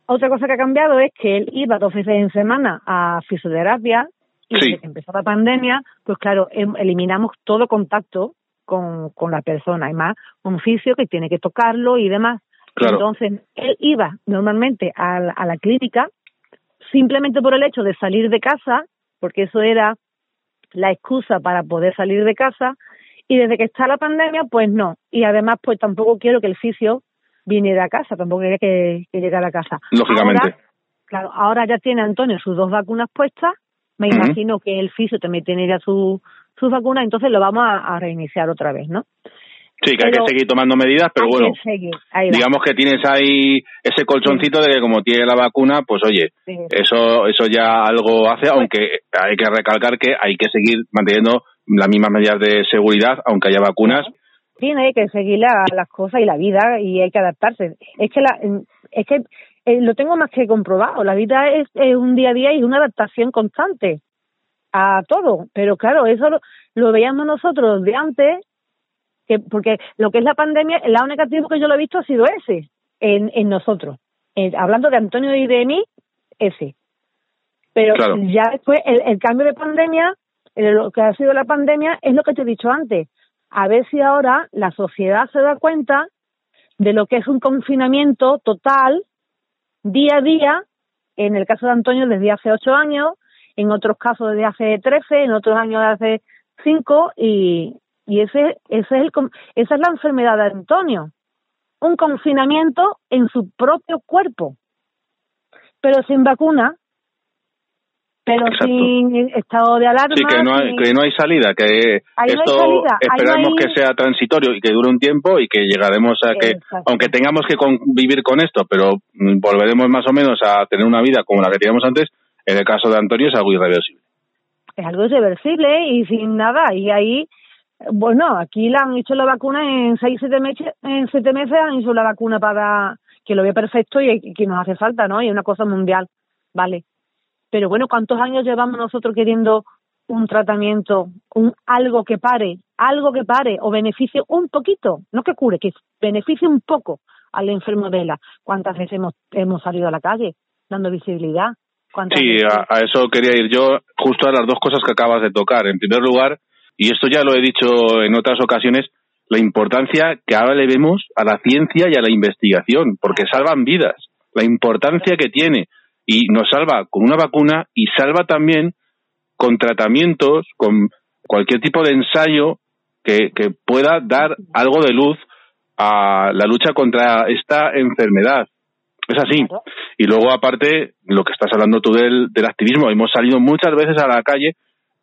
Otra cosa que ha cambiado es que él iba dos veces en semana a fisioterapia y Sí. desde que empezó la pandemia, pues claro, em- eliminamos todo contacto con, con la persona. Hay más un fisio que tiene que tocarlo y demás. Claro. Entonces, él iba normalmente a la, a la clínica simplemente por el hecho de salir de casa, porque eso era la excusa para poder salir de casa, y desde que está la pandemia, pues no. Y además, pues tampoco quiero que el fisio viniera a casa, tampoco quería que, que llegara a casa. Lógicamente. Ahora, claro, ahora ya tiene Antonio sus dos vacunas puestas, me imagino que el fisio también tiene ya su, sus vacunas, entonces lo vamos a, a reiniciar otra vez, ¿no? Sí, que hay que seguir tomando medidas, pero bueno, digamos que tienes ahí ese colchoncito de que como tiene la vacuna, pues oye, Sí. eso eso ya algo hace, aunque hay que recalcar que hay que seguir manteniendo las mismas medidas de seguridad, aunque haya vacunas. Tiene que seguir la- las cosas y la vida y hay que adaptarse. Es que la, es que eh, lo tengo más que comprobado. La vida es, es un día a día y una adaptación constante a todo. Pero claro, eso lo, lo veíamos nosotros de antes, que porque lo que es la pandemia, el lado negativo que yo lo he visto ha sido ese en, en nosotros. Eh, hablando de Antonio y de mí, ese. Pero Claro. ya después, el, el cambio de pandemia, eh, lo que ha sido la pandemia, es lo que te he dicho antes. A ver si ahora la sociedad se da cuenta de lo que es un confinamiento total, día a día, en el caso de Antonio desde hace ocho años, en otros casos desde hace trece, en otros años desde hace cinco, y, y ese, ese es el, esa es la enfermedad de Antonio. Un confinamiento en su propio cuerpo, pero sin vacuna, pero Exacto. sin estado de alarma. Sí, que no hay, que no hay salida, que Ahí no hay esto salida, no esperamos hay- que sea transitorio y que dure un tiempo y que llegaremos a que, Exacto. aunque tengamos que convivir con esto, pero volveremos más o menos a tener una vida como la que teníamos antes, en el caso de Antonio es algo irreversible. es algo irreversible y sin nada. Y ahí, bueno, aquí le han hecho la vacuna en seis, siete meses, en siete meses han hecho la vacuna para que lo vea perfecto y que nos hace falta, ¿no? Y es una cosa mundial, ¿vale? Pero bueno, ¿cuántos años llevamos nosotros queriendo un tratamiento, un algo que pare, algo que pare o beneficie un poquito, no que cure, que beneficie un poco al enfermo de ELA? ¿Cuántas veces hemos, hemos salido a la calle dando visibilidad? ¿Cuántas Sí, veces? a, a eso quería ir yo, justo a las dos cosas que acabas de tocar. En primer lugar, y esto ya lo he dicho en otras ocasiones, la importancia que ahora le vemos a la ciencia y a la investigación, porque salvan vidas, la importancia que tiene. Y nos salva con una vacuna y salva también con tratamientos, con cualquier tipo de ensayo que, que pueda dar algo de luz a la lucha contra esta enfermedad. Es así. Y luego, aparte, lo que estás hablando tú del, del activismo, hemos salido muchas veces a la calle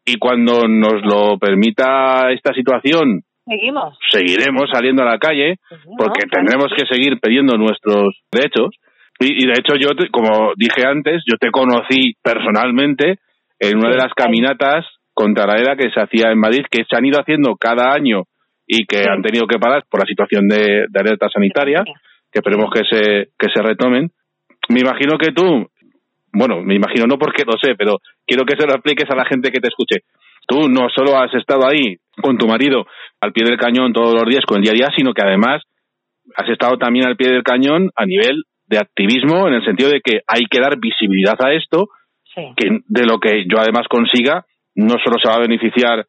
y cuando nos lo permita esta situación, Seguimos. seguiremos saliendo a la calle porque tendremos que seguir pidiendo nuestros derechos. Y, y de hecho, yo, te- como dije antes, yo te conocí personalmente en una de las caminatas contra la ERA que se hacía en Madrid, que se han ido haciendo cada año y que Sí. han tenido que parar por la situación de, de alerta sanitaria, que esperemos que se, que se retomen. Me imagino que tú, bueno, me imagino no porque lo sé, pero quiero que se lo expliques a la gente que te escuche. Tú no solo has estado ahí con tu marido al pie del cañón todos los días con el día a día, sino que además has estado también al pie del cañón a nivel de activismo, en el sentido de que hay que dar visibilidad a esto, Sí. que de lo que yo además consiga, no solo se va a beneficiar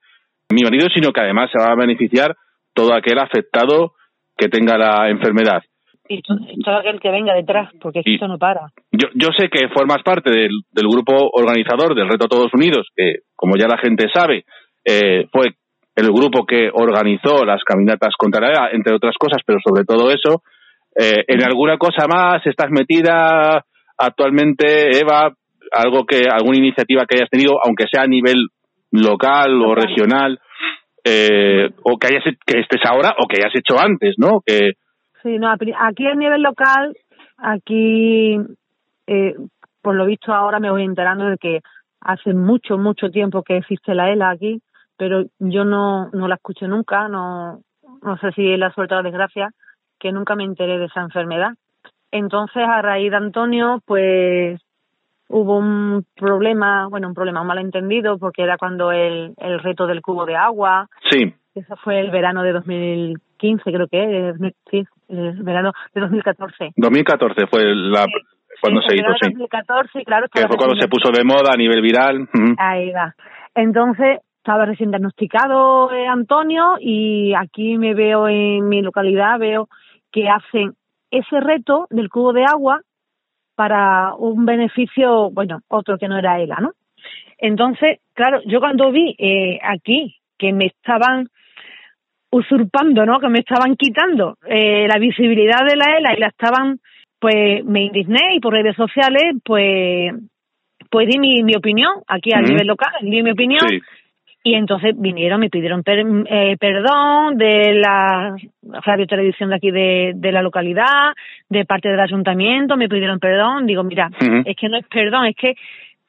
mi marido, sino que además se va a beneficiar todo aquel afectado que tenga la enfermedad. y to- todo aquel que venga detrás, porque Y- esto no para. Yo, yo sé que formas parte del, del grupo organizador del Reto Todos Unidos, que como ya la gente sabe, eh, fue el grupo que organizó las caminatas contra la ELA, entre otras cosas, pero sobre todo eso. Eh, ¿En alguna cosa más estás metida actualmente, Eva? Algo que, alguna iniciativa que hayas tenido, aunque sea a nivel local o regional, eh, o que hayas que estés ahora o que hayas hecho antes, ¿no? Que Sí, no, aquí a nivel local, aquí, eh, por lo visto ahora me voy enterando de que hace mucho, mucho tiempo que existe la ELA aquí, pero yo no, no la escuché nunca, no, no sé si la suerte o la desgracia, que nunca me enteré de esa enfermedad. Entonces, a raíz de Antonio, pues hubo un problema, bueno, un problema, un malentendido, porque era cuando el, el reto del cubo de agua, sí, eso fue el verano de 2015, creo que es, sí, el verano de 2014. 2014 fue la, cuando Sí, se hizo, sí. 2014, y claro, Que fue cuando se puso de moda a nivel viral. Ahí va. Entonces, estaba recién diagnosticado eh, Antonio y aquí me veo en mi localidad, veo que hacen ese reto del cubo de agua para un beneficio, bueno, otro que no era ELA, ¿no? Entonces, claro, yo cuando vi eh, aquí que me estaban usurpando, ¿no? Que me estaban quitando eh, la visibilidad de la ELA y la estaban, pues me indigné y por redes sociales, pues, pues di mi, mi opinión aquí a nivel local, di mi opinión Sí. Y entonces vinieron, me pidieron per- eh, perdón de la radio televisión de aquí de, de la localidad, de parte del ayuntamiento, me pidieron perdón. Digo, mira, es que no es perdón, es que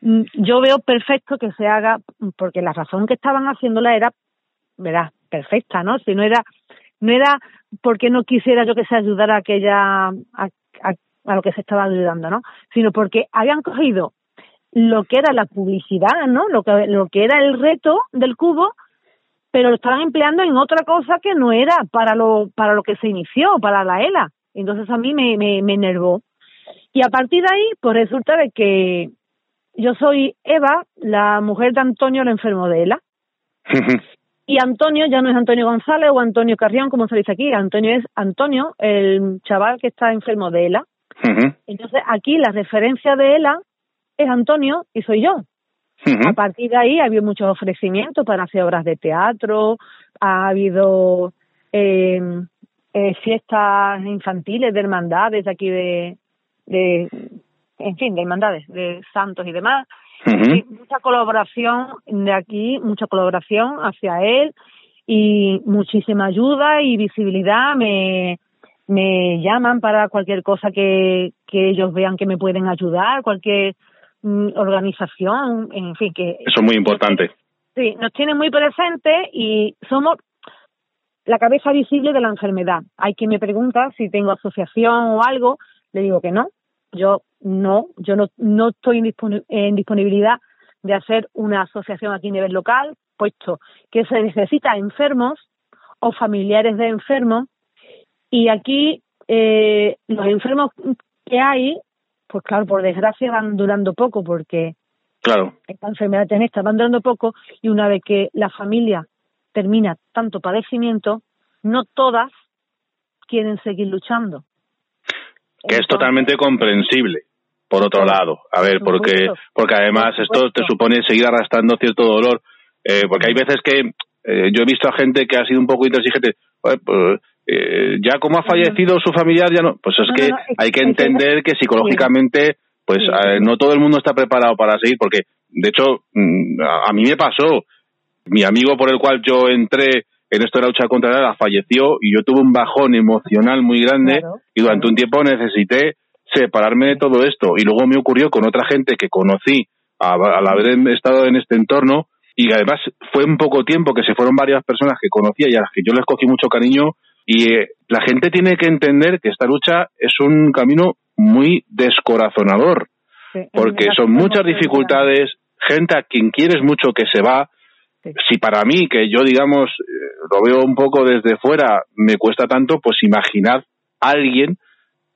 mm, yo veo perfecto que se haga, porque la razón que estaban haciéndola era, verás, perfecta, ¿no? Si no era, no era porque no quisiera yo que se ayudara a aquella, a, a, a lo que se estaba ayudando, ¿no? Sino porque habían cogido lo que era la publicidad, ¿no? Lo que, lo que era el reto del cubo, pero lo estaban empleando en otra cosa que no era para lo, para lo que se inició, para la ELA. Entonces a mí me, me, me enervó. Y a partir de ahí, pues resulta de que yo soy Eva, la mujer de Antonio, el enfermo de ELA. Y Antonio ya no es Antonio González o Antonio Carrión, como se dice aquí. Antonio es Antonio, el chaval que está enfermo de ELA. Entonces aquí la referencia de ELA es Antonio y soy yo. A partir de ahí ha habido muchos ofrecimientos para hacer obras de teatro, ha habido eh, eh, fiestas infantiles de hermandades de aquí de, de, en fin, de hermandades, de santos y demás. Y mucha colaboración de aquí, mucha colaboración hacia él y muchísima ayuda y visibilidad. Me, me llaman para cualquier cosa que, que ellos vean que me pueden ayudar, cualquier organización, en fin, que Eso es muy importante. sí, nos tienen muy presentes y somos la cabeza visible de la enfermedad. Hay quien me pregunta si tengo asociación o algo, le digo que no. Yo no, yo no, no estoy en disponibilidad de hacer una asociación aquí a nivel local, puesto que se necesita enfermos o familiares de enfermos y aquí eh, los enfermos que hay, pues claro, por desgracia van durando poco porque Claro. esta enfermedad en esta van durando poco y una vez que la familia termina tanto padecimiento, no todas quieren seguir luchando. Que es totalmente comprensible. Por otro lado, a ver, porque porque además esto te supone seguir arrastrando cierto dolor, eh, porque hay veces que eh, yo he visto a gente que ha sido un poco intransigente, "Joder, pues, eh, ya como ha fallecido su familiar, ya no, pues es que hay que entender que psicológicamente, pues eh, no todo el mundo está preparado para seguir, porque de hecho mm, a, mí me pasó, mi amigo por el cual yo entré en esto de la lucha contra la falleció y yo tuve un bajón emocional muy grande Claro, y durante claro. un tiempo necesité separarme de todo esto. Y luego me ocurrió con otra gente que conocí a- al haber estado en este entorno y además fue un poco tiempo que se fueron varias personas que conocía y a las que yo les cogí mucho cariño y eh, la gente tiene que entender que esta lucha es un camino muy descorazonador sí, porque son muchas dificultades, gente a quien quieres mucho que se va. Sí. Si para mí, que yo digamos, eh, lo veo un poco desde fuera, me cuesta tanto, pues imaginad a alguien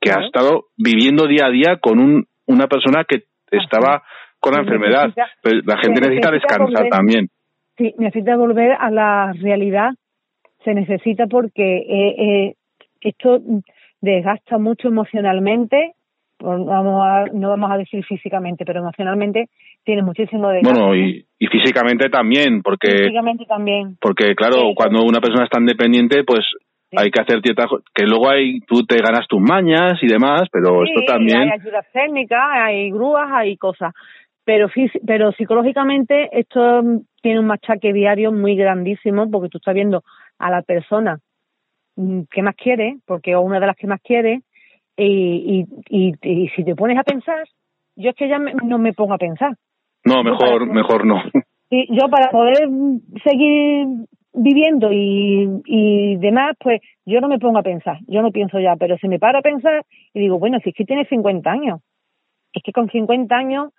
que ha estado viviendo día a día con un, una persona que estaba con la enfermedad. necesita- la gente necesita necesita descansar volver. también. Sí, necesita volver a la realidad. Se necesita porque eh, eh, esto desgasta mucho emocionalmente, no vamos a, no vamos a decir físicamente, pero emocionalmente tiene muchísimo desgaste. Bueno, y, y físicamente también, porque, físicamente también. porque claro, Sí. cuando una persona es tan dependiente, pues hay que hacer ciertas que luego hay tú te ganas tus mañas y demás, pero Sí, esto también hay ayudas técnicas, hay grúas, hay cosas. Pero, pero psicológicamente esto tiene un machaque diario muy grandísimo porque tú estás viendo a la persona mm, que más quiere, porque o una de las que más quiere, y, y, y, y si te pones a pensar, yo es que ya me- no me pongo a pensar. no, mejor mejor no. Y yo para poder seguir viviendo y, y demás, pues yo no me pongo a pensar, yo no pienso ya, pero si me paro a pensar y digo, bueno, si es que tiene 50 años, es que con 50 años,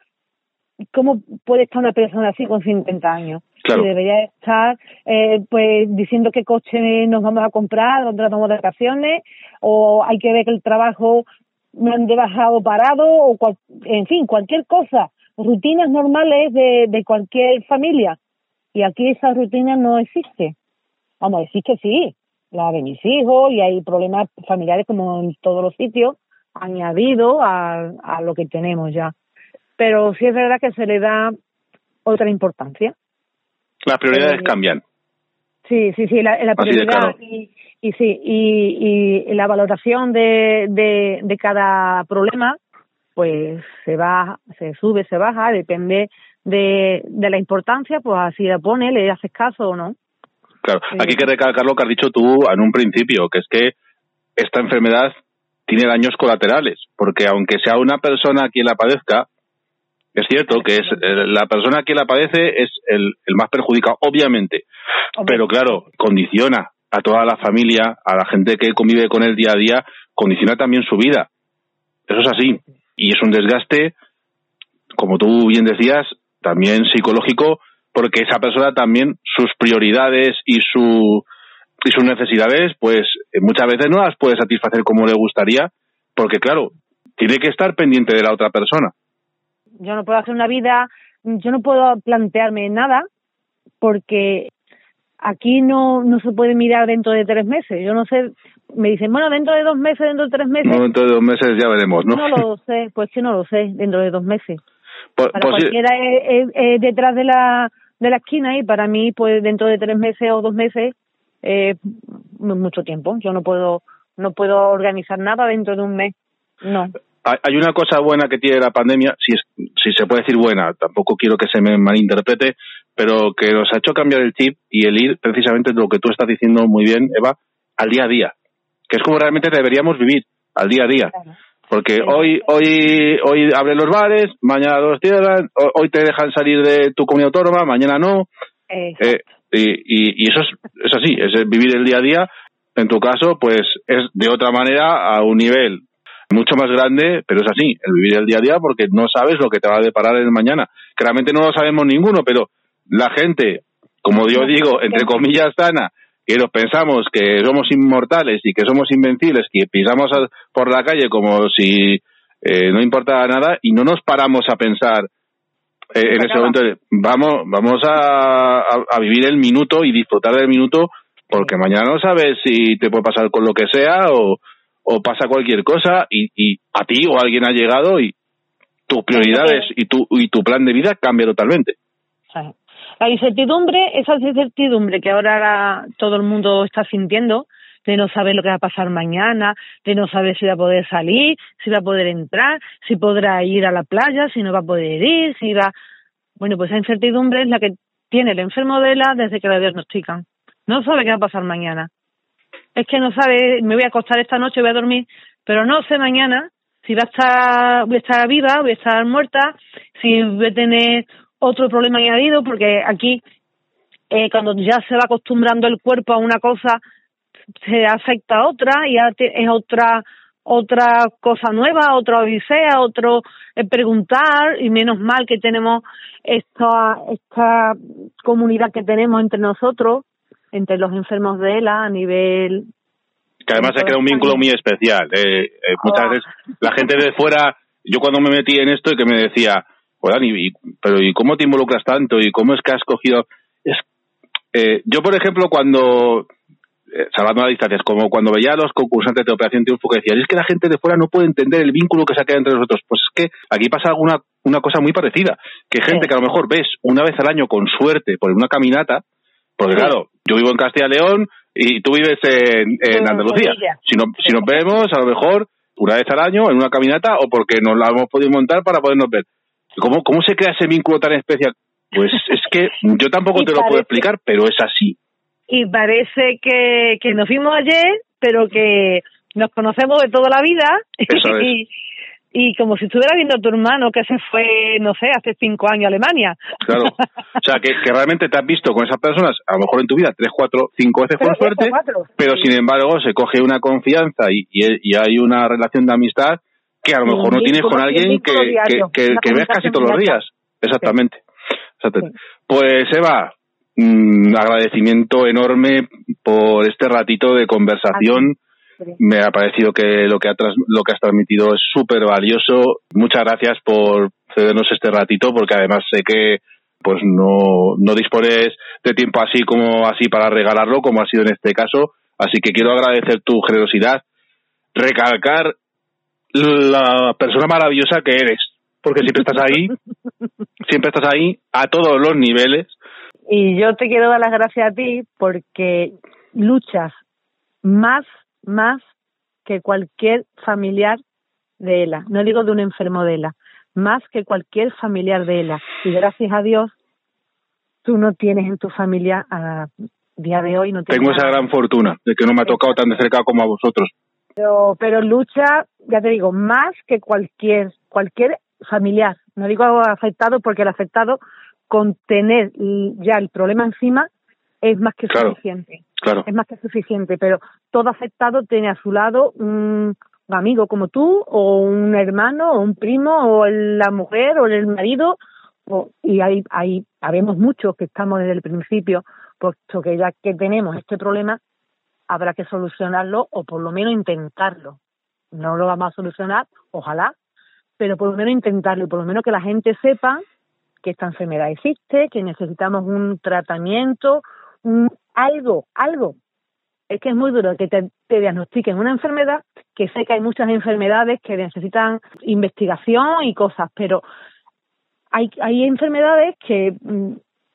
¿cómo puede estar una persona así con 50 años? Claro. Y debería estar eh, pues diciendo qué coche nos vamos a comprar, dónde nos vamos de vacaciones, o hay que ver que el trabajo me han dejado parado, o cual- en fin, cualquier cosa, rutinas normales de, de cualquier familia. Y aquí esa rutina no existe. Vamos que sí, la de mis hijos y hay problemas familiares como en todos los sitios, añadido a, a lo que tenemos ya. Pero sí es verdad que se le da otra importancia. Las prioridades Eh, cambian. Sí, sí, sí, la, prioridad claro. y, y sí, y, y la valoración de, de, de cada problema, pues se baja, se sube, se baja, depende de, de la importancia, pues así la pone, le haces caso o no. Claro, Sí. aquí hay que recalcar lo que has dicho tú en un principio, que es que esta enfermedad tiene daños colaterales, porque aunque sea una persona quien la padezca, es cierto que es eh, la persona que la padece es el, el más perjudicado, obviamente, pero claro, condiciona a toda la familia, a la gente que convive con él día a día, condiciona también su vida. Eso es así. Y es un desgaste, como tú bien decías, también psicológico, porque esa persona también sus prioridades y su y sus necesidades, pues eh, muchas veces no las puede satisfacer como le gustaría, porque claro, tiene que estar pendiente de la otra persona. Yo no puedo hacer una vida, yo no puedo plantearme nada porque aquí no, no se puede mirar dentro de tres meses. Yo no sé, me dicen, bueno, dentro de dos meses, dentro de tres meses. No, dentro de dos meses ya veremos, ¿no? No lo sé, pues que no lo sé, dentro de dos meses. Pues- Para pues cualquiera es, es- es detrás de la, de la esquina y para mí, pues dentro de tres meses o dos meses, eh, mucho tiempo. Yo no puedo, no puedo organizar nada dentro de un mes. No. Hay una cosa buena que tiene la pandemia, si, es, si se puede decir buena, tampoco quiero que se me malinterprete, pero que nos ha hecho cambiar el chip y el ir precisamente lo que tú estás diciendo muy bien, Eva, al día a día, que es como realmente deberíamos vivir, al día a día. Claro. Porque Sí. hoy hoy hoy abren los bares, mañana los cierran, ho- hoy te dejan salir de tu comunidad autónoma, mañana no. Eh, y, y, y eso es, es así, es vivir el día a día. En tu caso, pues es de otra manera a un nivel mucho más grande, pero es así, el vivir el día a día porque no sabes lo que te va a deparar el mañana. Que realmente no lo sabemos ninguno, pero la gente, como yo digo, entre comillas sana, que nos pensamos que somos inmortales y que somos invencibles, que pisamos por la calle como si eh, no importara nada y no nos paramos a pensar eh, en ese momento vamos vamos a, a- a vivir el minuto y disfrutar del minuto porque mañana no sabes si te puede pasar con lo que sea o, o pasa cualquier cosa y, y a ti o a alguien ha llegado y tus prioridades y tu y tu plan de vida cambia totalmente. La incertidumbre, esa incertidumbre que ahora todo el mundo está sintiendo, de no saber lo que va a pasar mañana, de no saber si va a poder salir, si va a poder entrar, si podrá ir a la playa, si no va a poder ir, si va... Bueno, pues esa incertidumbre es la que tiene el enfermo de la desde que la diagnostican. No sabe qué va a pasar mañana. Es que no sabe, me voy a acostar esta noche, voy a dormir, pero no sé mañana si va a estar, voy a estar viva, voy a estar muerta, si voy a tener otro problema añadido, porque aquí, eh, cuando ya se va acostumbrando el cuerpo a una cosa, se afecta a otra y ya te- es otra otra cosa nueva, otra odisea, otro eh, preguntar y menos mal que tenemos esta esta comunidad que tenemos entre nosotros, entre los enfermos de ELA a nivel que además se crea un vínculo muy especial eh, eh, muchas Oh. veces la gente de fuera yo cuando me metí en esto y que me decía pues Dani y- pero y cómo te involucras tanto y cómo es que has cogido es eh, yo por ejemplo cuando eh, salvando las distancias, como cuando veía a los concursantes de Operación Triunfo que decían, es que la gente de fuera no puede entender el vínculo que se ha quedado entre nosotros. Pues es que aquí pasa alguna una cosa muy parecida, que gente que a lo mejor ves una vez al año con suerte por una caminata, porque claro, yo vivo en Castilla y León y tú vives en, Andalucía. Si, no, si nos vemos, a lo mejor una vez al año en una caminata o porque nos la hemos podido montar para podernos ver. ¿Cómo, cómo se crea ese vínculo tan especial? Pues es que yo tampoco te lo puedo explicar, pero es así. y parece que, que nos vimos ayer, pero que nos conocemos de toda la vida. Eso es. y, y como si estuviera viendo a tu hermano que se fue, no sé, hace cinco años a Alemania. Claro. O sea, que, que realmente te has visto con esas personas, a lo mejor en tu vida, tres, cuatro, cinco veces con Tres, suerte, cuatro, pero sí. sin embargo se coge una confianza y, y, y hay una relación de amistad que a lo mejor no tienes con alguien que, que, que, ves casi todos los días. Exactamente. Exactamente. Pues Eva, mm, agradecimiento enorme por este ratito de conversación. Me ha parecido que lo que, ha tras- lo que has transmitido es súper valioso. Muchas gracias por cedernos este ratito, porque además sé que pues no, no dispones de tiempo así como así para regalarlo, como ha sido en este caso. Así que quiero agradecer tu generosidad, recalcar la persona maravillosa que eres, porque siempre estás ahí, siempre estás ahí a todos los niveles. Y yo te quiero dar las gracias a ti porque luchas más, más que cualquier familiar de ELA. No digo de un enfermo de ELA, más que cualquier familiar de ELA. Y gracias a Dios, tú no tienes en tu familia a día de hoy. No tienes Tengo esa gran fortuna de que no me ha tocado tan de cerca como a vosotros. pero, pero lucha, ya te digo, más que cualquier, cualquier familiar. No digo afectado porque el afectado con tener ya el problema encima es más que Claro. suficiente. Claro. Es más que suficiente, pero todo afectado tiene a su lado un, amigo como tú, o un hermano, o un primo, o la mujer, o el marido, o- y hay, hay, habemos muchos que estamos desde el principio, puesto que ya que tenemos este problema, habrá que solucionarlo o por lo menos intentarlo. No lo vamos a solucionar, ojalá, pero por lo menos intentarlo y por lo menos que la gente sepa que esta enfermedad existe, que necesitamos un tratamiento, algo, algo. Es que es muy duro que te, te diagnostiquen una enfermedad, que sé que hay muchas enfermedades que necesitan investigación y cosas, pero hay, hay enfermedades que, mm,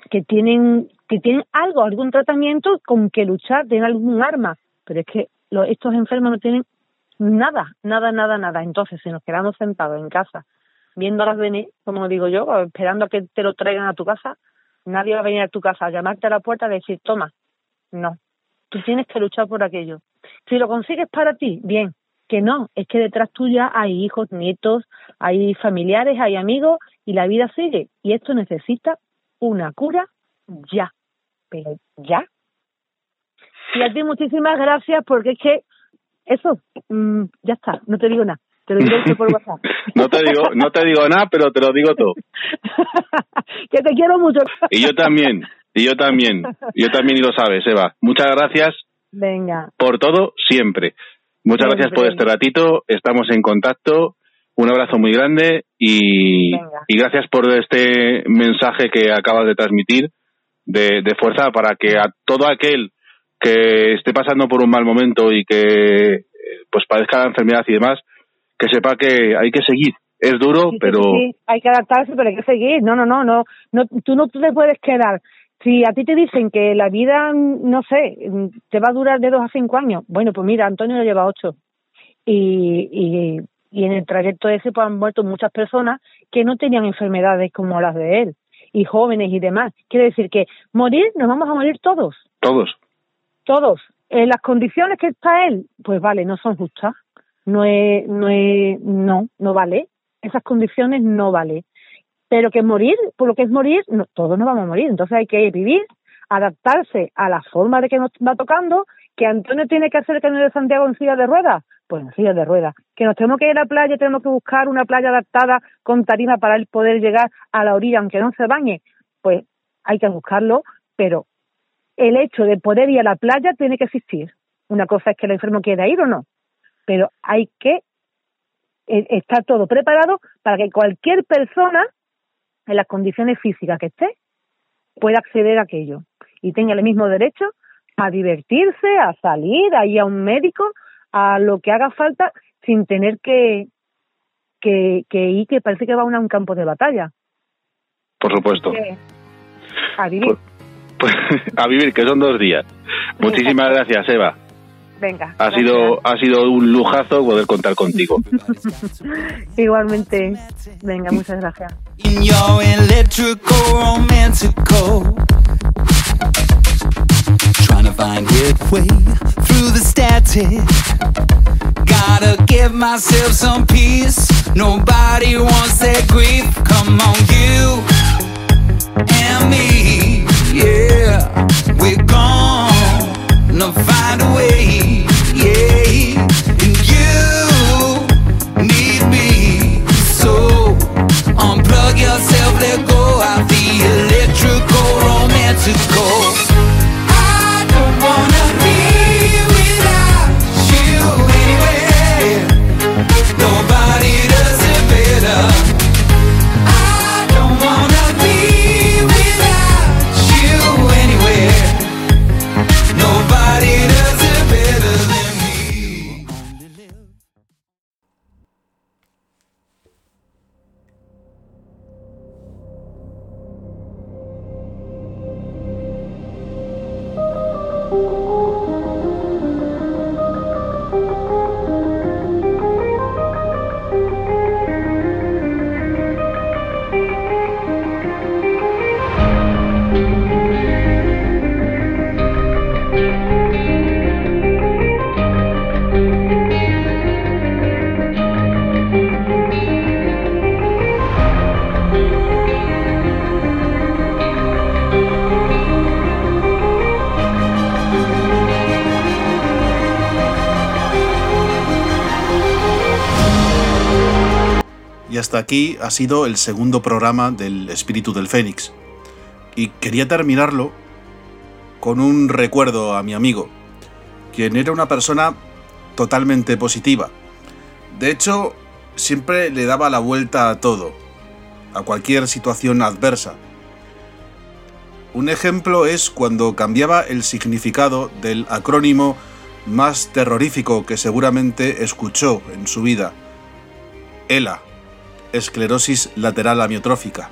que tienen que tienen algo, algún tratamiento con que luchar, tienen algún arma, pero es que lo- estos enfermos no tienen nada, nada, nada, nada. Entonces, si nos quedamos sentados en casa, viéndolas venir, como digo yo, esperando a que te lo traigan a tu casa, nadie va a venir a tu casa a llamarte a la puerta y decir, toma, no, tú tienes que luchar por aquello. Si lo consigues para ti, bien, que no, es que detrás tuya hay hijos, nietos, hay familiares, hay amigos y la vida sigue. Y esto necesita una cura ya, pero ya. Y a ti muchísimas gracias porque es que eso, mm, ya está, no te digo nada, te lo diré por WhatsApp. No te digo, no te digo nada, pero te lo digo todo. que te quiero mucho. Y yo también, y yo también, yo también y lo sabes, Eva. Muchas gracias Venga, por todo siempre. Muchas Siempre. gracias por este ratito, estamos en contacto. Un abrazo muy grande y, y gracias por este mensaje que acabas de transmitir de, de fuerza para que a todo aquel que esté pasando por un mal momento y que eh, pues padezca la enfermedad y demás, que sepa que hay que seguir. Es duro, Sí, pero sí, sí, hay que adaptarse, pero hay que seguir. No, no, no, no, no, tú no te puedes quedar. Si a ti te dicen que la vida, no sé, mm, te va a durar de dos a cinco años, bueno, pues mira, Antonio lo lleva ocho. Y, y, y en el trayecto ese pues han muerto muchas personas que no tenían enfermedades como las de él, y jóvenes y demás. Quiere decir que morir, nos vamos a morir todos, todos. todos. En las condiciones que está él, pues vale, no son justas. No es, no es, no, no vale. Esas condiciones no vale. Pero que morir, por lo que es morir, no, todos nos vamos a morir. Entonces hay que vivir, adaptarse a la forma de que nos va tocando, que Antonio tiene que hacer el camino de Santiago en silla de ruedas, pues en silla de ruedas. Que nos tenemos que ir a la playa, tenemos que buscar una playa adaptada con tarima para él poder llegar a la orilla, aunque no se bañe, pues hay que buscarlo, pero el hecho de poder ir a la playa tiene que existir. Una cosa es que el enfermo quiera ir o no, pero hay que eh, estar todo preparado para que cualquier persona, en las condiciones físicas que esté, pueda acceder a aquello y tenga el mismo derecho a divertirse, a salir, a ir a un médico, a lo que haga falta, sin tener que, que, que ir, que parece que va a un campo de batalla. Por supuesto. Que- a vivir. Pues, a vivir, que son dos días. Muchísimas gracias, Eva. Venga. Ha gracias. sido, ha sido un lujazo poder contar contigo. Igualmente. Venga, muchas gracias. in your electrical romantical trying to find your way through the static gotta give myself some peace nobody wants that grief come on you and me yeah we're gonna find a way yeah. And you need me. So Unplug yourself, let go. Of the electrical. Aquí ha sido el segundo programa del Espíritu del Fénix. Y quería terminarlo con un recuerdo a mi amigo, quien era una persona totalmente positiva. De hecho, siempre le daba la vuelta a todo, a cualquier situación adversa. Un ejemplo es cuando cambiaba el significado del acrónimo más terrorífico que seguramente escuchó en su vida, ELA, esclerosis lateral amiotrófica.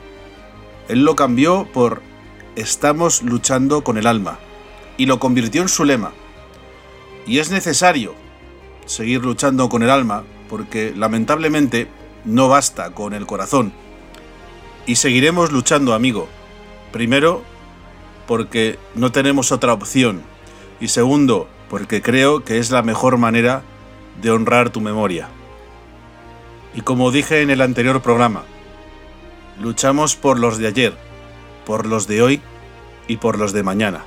Él lo cambió por Estamos luchando con el alma y lo convirtió en su lema. Y es necesario seguir luchando con el alma porque lamentablemente no basta con el corazón. Y seguiremos luchando, amigo. Primero, porque no tenemos otra opción. Y segundo, porque creo que es la mejor manera de honrar tu memoria. Y como dije en el anterior programa, luchamos por los de ayer, por los de hoy y por los de mañana.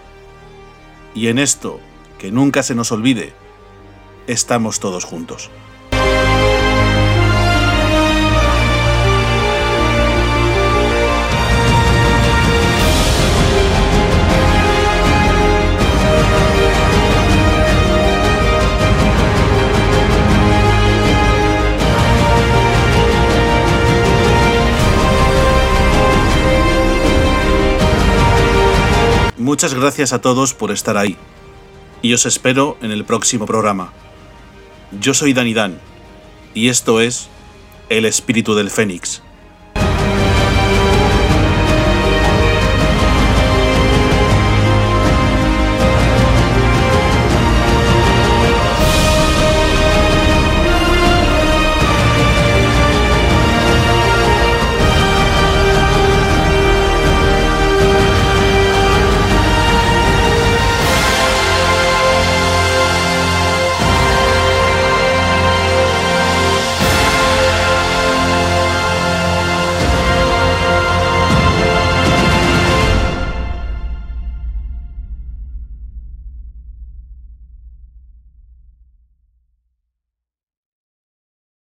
Y en esto, que nunca se nos olvide, estamos todos juntos. Muchas gracias a todos por estar ahí. Y os espero en el próximo programa. Yo soy Danidán y esto es El Espíritu del Fénix.